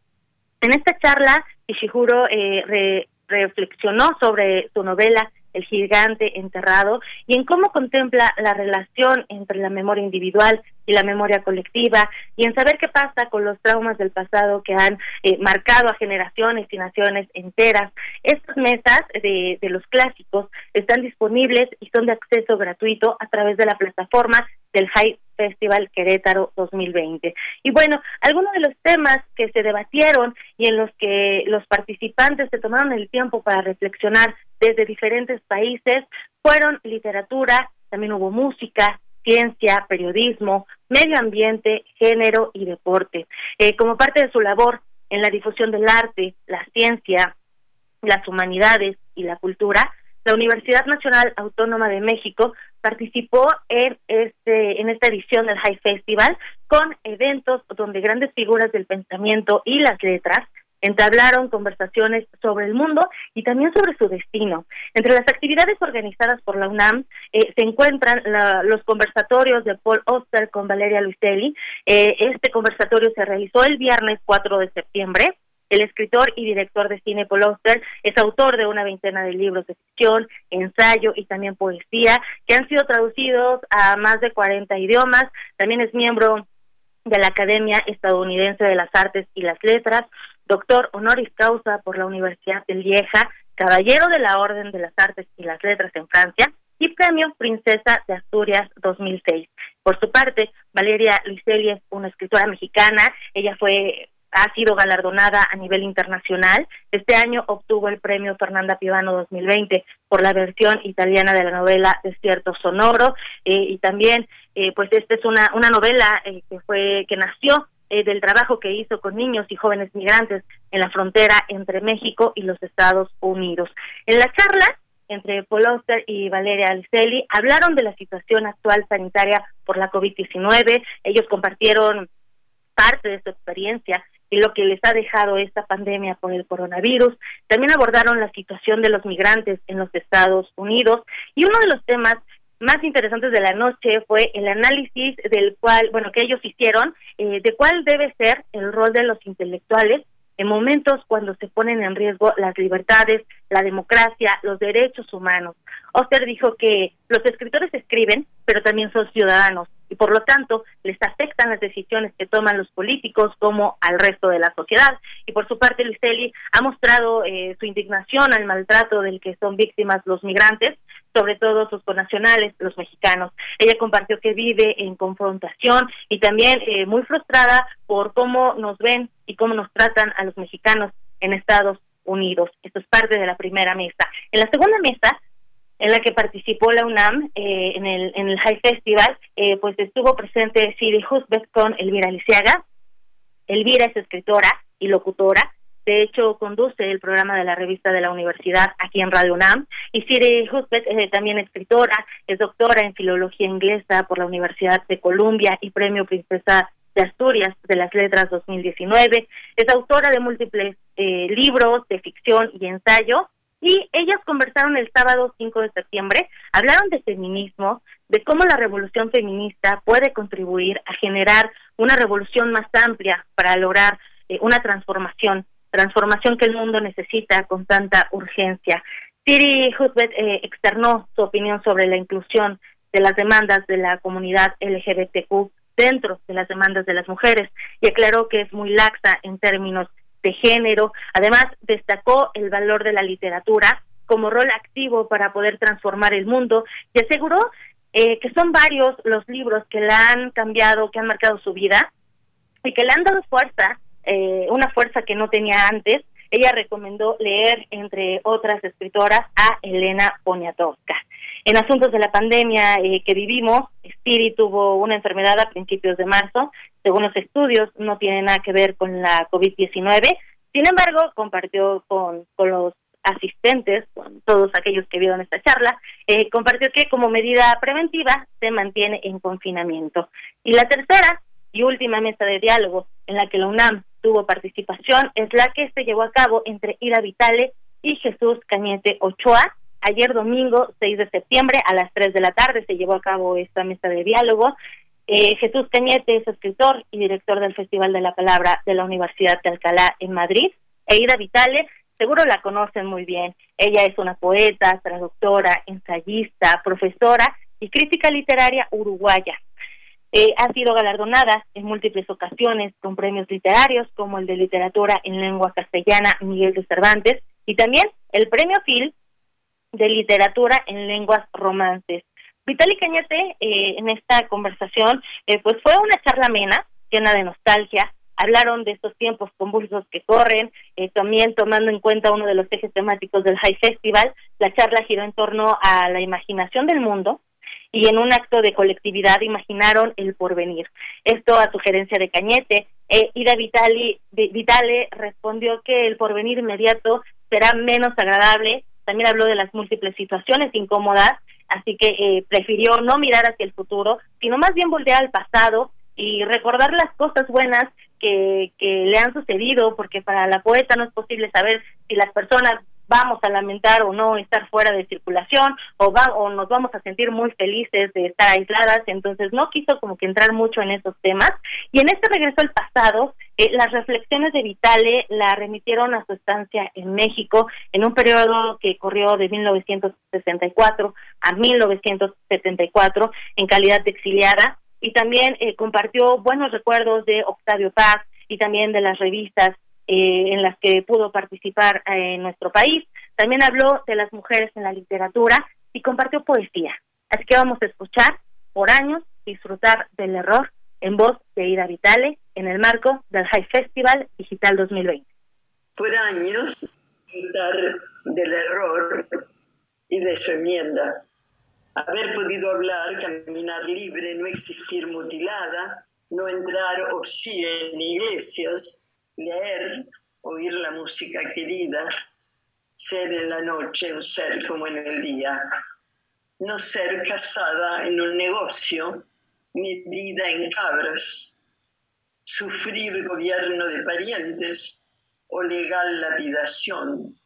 En esta charla, Ishiguro eh, reflexionó sobre su novela el gigante enterrado, y en cómo contempla la relación entre la memoria individual y la memoria colectiva, y en saber qué pasa con los traumas del pasado que han eh, marcado a generaciones y naciones enteras. Estas mesas de, de los clásicos están disponibles y son de acceso gratuito a través de la plataforma del High Festival Querétaro 2020. Y bueno, algunos de los temas que se debatieron y en los que los participantes se tomaron el tiempo para reflexionar desde diferentes países fueron literatura, también hubo música, ciencia, periodismo, medio ambiente, género y deporte. Eh, como parte de su labor en la difusión del arte, la ciencia, las humanidades y la cultura, la Universidad Nacional Autónoma de México participó en este en esta edición del High Festival con eventos donde grandes figuras del pensamiento y las letras entablaron conversaciones sobre el mundo y también sobre su destino. Entre las actividades organizadas por la UNAM eh, se encuentran los conversatorios de Paul Oster con Valeria Luiselli. Eh, este conversatorio se realizó el viernes 4 de septiembre el escritor y director de cine Paul Auster es autor de una veintena de libros de ficción, ensayo y también poesía que han sido traducidos a más de 40 idiomas. También es miembro de la Academia Estadounidense de las Artes y las Letras, doctor honoris causa por la Universidad de Lieja, caballero de la Orden de las Artes y las Letras en Francia y premio Princesa de Asturias 2006. Por su parte, Valeria Luiselli es una escritora mexicana. Ella fue ha sido galardonada a nivel internacional. Este año obtuvo el premio Fernanda Pivano 2020 por la versión italiana de la novela Desierto Sonoro eh, y también eh, pues esta es una una novela eh, que fue que nació del trabajo que hizo con niños y jóvenes migrantes en la frontera entre México y los Estados Unidos. En la charla entre Paul Oster y Valeria Alicelli hablaron de la situación actual sanitaria por la COVID-19. Ellos compartieron parte de su experiencia y lo que les ha dejado esta pandemia por el coronavirus. También abordaron la situación de los migrantes en los Estados Unidos y uno de los temas más interesantes de la noche fue el análisis del cual, bueno, que ellos hicieron, eh, de cuál debe ser el rol de los intelectuales en momentos cuando se ponen en riesgo las libertades, la democracia, los derechos humanos. Oster dijo que los escritores escriben, pero también son ciudadanos y por lo tanto les afectan las decisiones que toman los políticos como al resto de la sociedad. Y por su parte, Luiseli ha mostrado eh, su indignación al maltrato del que son víctimas los migrantes, sobre todo sus connacionales, los mexicanos. Ella compartió que vive en confrontación y también eh, muy frustrada por cómo nos ven y cómo nos tratan a los mexicanos en Estados Unidos. Esto es parte de la primera mesa. En la segunda mesa en la que participó la UNAM eh, en, el, en el High Festival, eh, pues estuvo presente Siri Husbeth con Elvira Lisiaga. Elvira es escritora y locutora, de hecho conduce el programa de la revista de la universidad aquí en Radio UNAM. Y Siri Husbeth es eh, también escritora, es doctora en filología inglesa por la Universidad de Columbia y premio Princesa de Asturias de las Letras 2019. Es autora de múltiples libros de ficción y ensayo y ellas conversaron el sábado 5 de septiembre, hablaron de feminismo, de cómo la revolución feminista puede contribuir a generar una revolución más amplia para lograr eh, una transformación, transformación que el mundo necesita con tanta urgencia. Siri Husbeth eh, externó su opinión sobre la inclusión de las demandas de la comunidad LGBTQ dentro de las demandas de las mujeres y aclaró que es muy laxa en términos de género. Además, destacó el valor de la literatura como rol activo para poder transformar el mundo y aseguró eh, que son varios los libros que la han cambiado, que han marcado su vida y que le han dado fuerza, eh, una fuerza que no tenía antes. Ella recomendó leer, entre otras escritoras, a Elena Poniatowska. En asuntos de la pandemia eh, que vivimos, Spiri tuvo una enfermedad a principios de marzo. Según los estudios, no tiene nada que ver con la COVID-19. Sin embargo, compartió con, con los asistentes, con todos aquellos que vieron esta charla, eh, compartió que como medida preventiva se mantiene en confinamiento. Y la tercera y última mesa de diálogo en la que la UNAM tuvo participación es la que se llevó a cabo entre Ira Vitale y Jesús Cañete Ochoa, Ayer domingo 6 de septiembre a las 3 de la tarde se llevó a cabo esta mesa de diálogo. Eh, Jesús Cañete es escritor y director del Festival de la Palabra de la Universidad de Alcalá en Madrid. Eida Vitale, seguro la conocen muy bien. Ella es una poeta, traductora, ensayista, profesora y crítica literaria uruguaya. Eh, ha sido galardonada en múltiples ocasiones con premios literarios como el de literatura en lengua castellana Miguel de Cervantes y también el premio Phil de literatura en lenguas romances. Vitali Cañete, eh, en esta conversación, eh, pues fue una charla amena, llena de nostalgia. Hablaron de estos tiempos convulsos que corren, eh, también tomando en cuenta uno de los ejes temáticos del High Festival. La charla giró en torno a la imaginación del mundo, y en un acto de colectividad imaginaron el porvenir. Esto a sugerencia de Cañete. Eh, Ida Vitali, Vitale respondió que el porvenir inmediato será menos agradable también habló de las múltiples situaciones incómodas, así que eh, prefirió no mirar hacia el futuro, sino más bien voltear al pasado y recordar las cosas buenas que, que le han sucedido, porque para la poeta no es posible saber si las personas vamos a lamentar o no estar fuera de circulación o, va, o nos vamos a sentir muy felices de estar aisladas, entonces no quiso como que entrar mucho en esos temas. Y en este regreso al pasado, eh, las reflexiones de Vitale la remitieron a su estancia en México en un periodo que corrió de 1964 a 1974 en calidad de exiliada y también eh, compartió buenos recuerdos de Octavio Paz y también de las revistas eh, en las que pudo participar eh, en nuestro país. También habló de las mujeres en la literatura y compartió poesía. Así que vamos a escuchar por años disfrutar del error en voz de Ida Vitale en el marco del High Festival Digital 2020. Por años disfrutar del error y de su enmienda. Haber podido hablar, caminar libre, no existir mutilada, no entrar o sí en iglesias, leer, oír la música querida, ser en la noche o ser como en el día, no ser casada en un negocio, ni vida en cabras, sufrir gobierno de parientes o legal lapidación,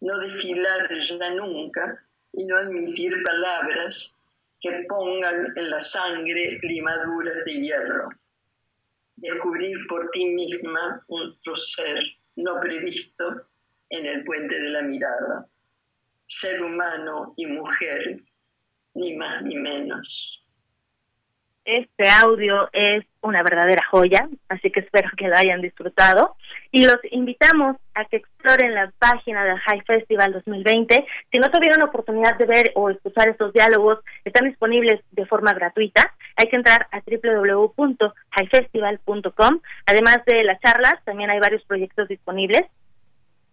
no desfilar ya nunca y no admitir palabras que pongan en la sangre limaduras de hierro. Descubrir por ti misma un ser no previsto en el puente de la mirada. Ser humano y mujer, ni más ni menos. Este audio es una verdadera joya, así que espero que lo hayan disfrutado. Y los invitamos a que exploren la página del High Festival 2020. Si no tuvieron la oportunidad de ver o escuchar estos diálogos, están disponibles de forma gratuita. Hay que entrar a www.highfestival.com. Además de las charlas, también hay varios proyectos disponibles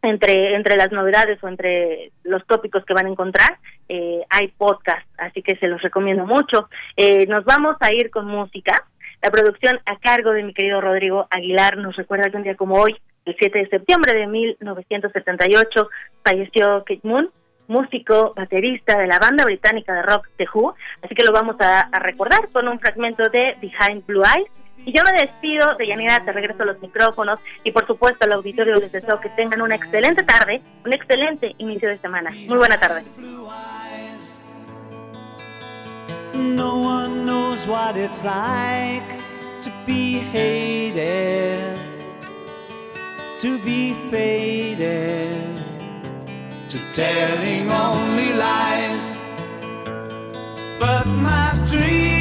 entre entre las novedades o entre los tópicos que van a encontrar eh, hay podcast así que se los recomiendo mucho. Eh, nos vamos a ir con música. La producción a cargo de mi querido Rodrigo Aguilar nos recuerda que un día como hoy el 7 de septiembre de 1978 falleció Kate Moon músico baterista de la banda británica de rock The Who. Así que lo vamos a, a recordar con un fragmento de Behind Blue Eyes y yo me despido de Yanira, te regreso a los micrófonos y por supuesto al auditorio les deseo que tengan una excelente tarde, un excelente inicio de semana. Muy buena tarde. No one knows what it's like to be hated, to be faded, to telling only lies. But my dream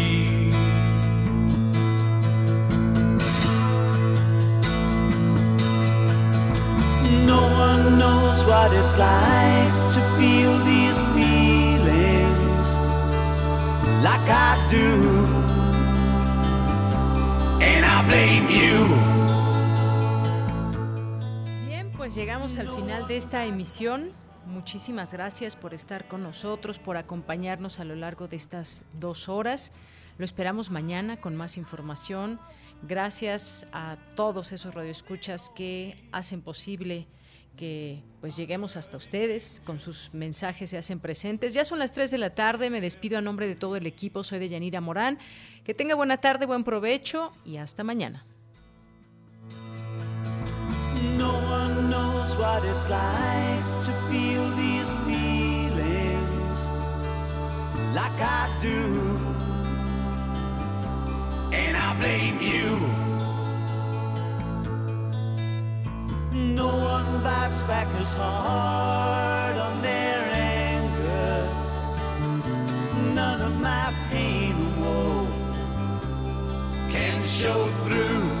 No one knows what it's like to feel these feelings like I do. And I blame you. Bien, pues llegamos al final de esta emisión. Muchísimas gracias por estar con nosotros, por acompañarnos a lo largo de estas dos horas. Lo esperamos mañana con más información. Gracias a todos esos radioescuchas que hacen posible que pues lleguemos hasta ustedes, con sus mensajes se hacen presentes. Ya son las 3 de la tarde, me despido a nombre de todo el equipo, soy de Yanira Morán. Que tenga buena tarde, buen provecho y hasta mañana. No one knows what it's like to feel these feelings like I. And I blame you. No one bites back as hard on their anger. None of my pain and woe can show through.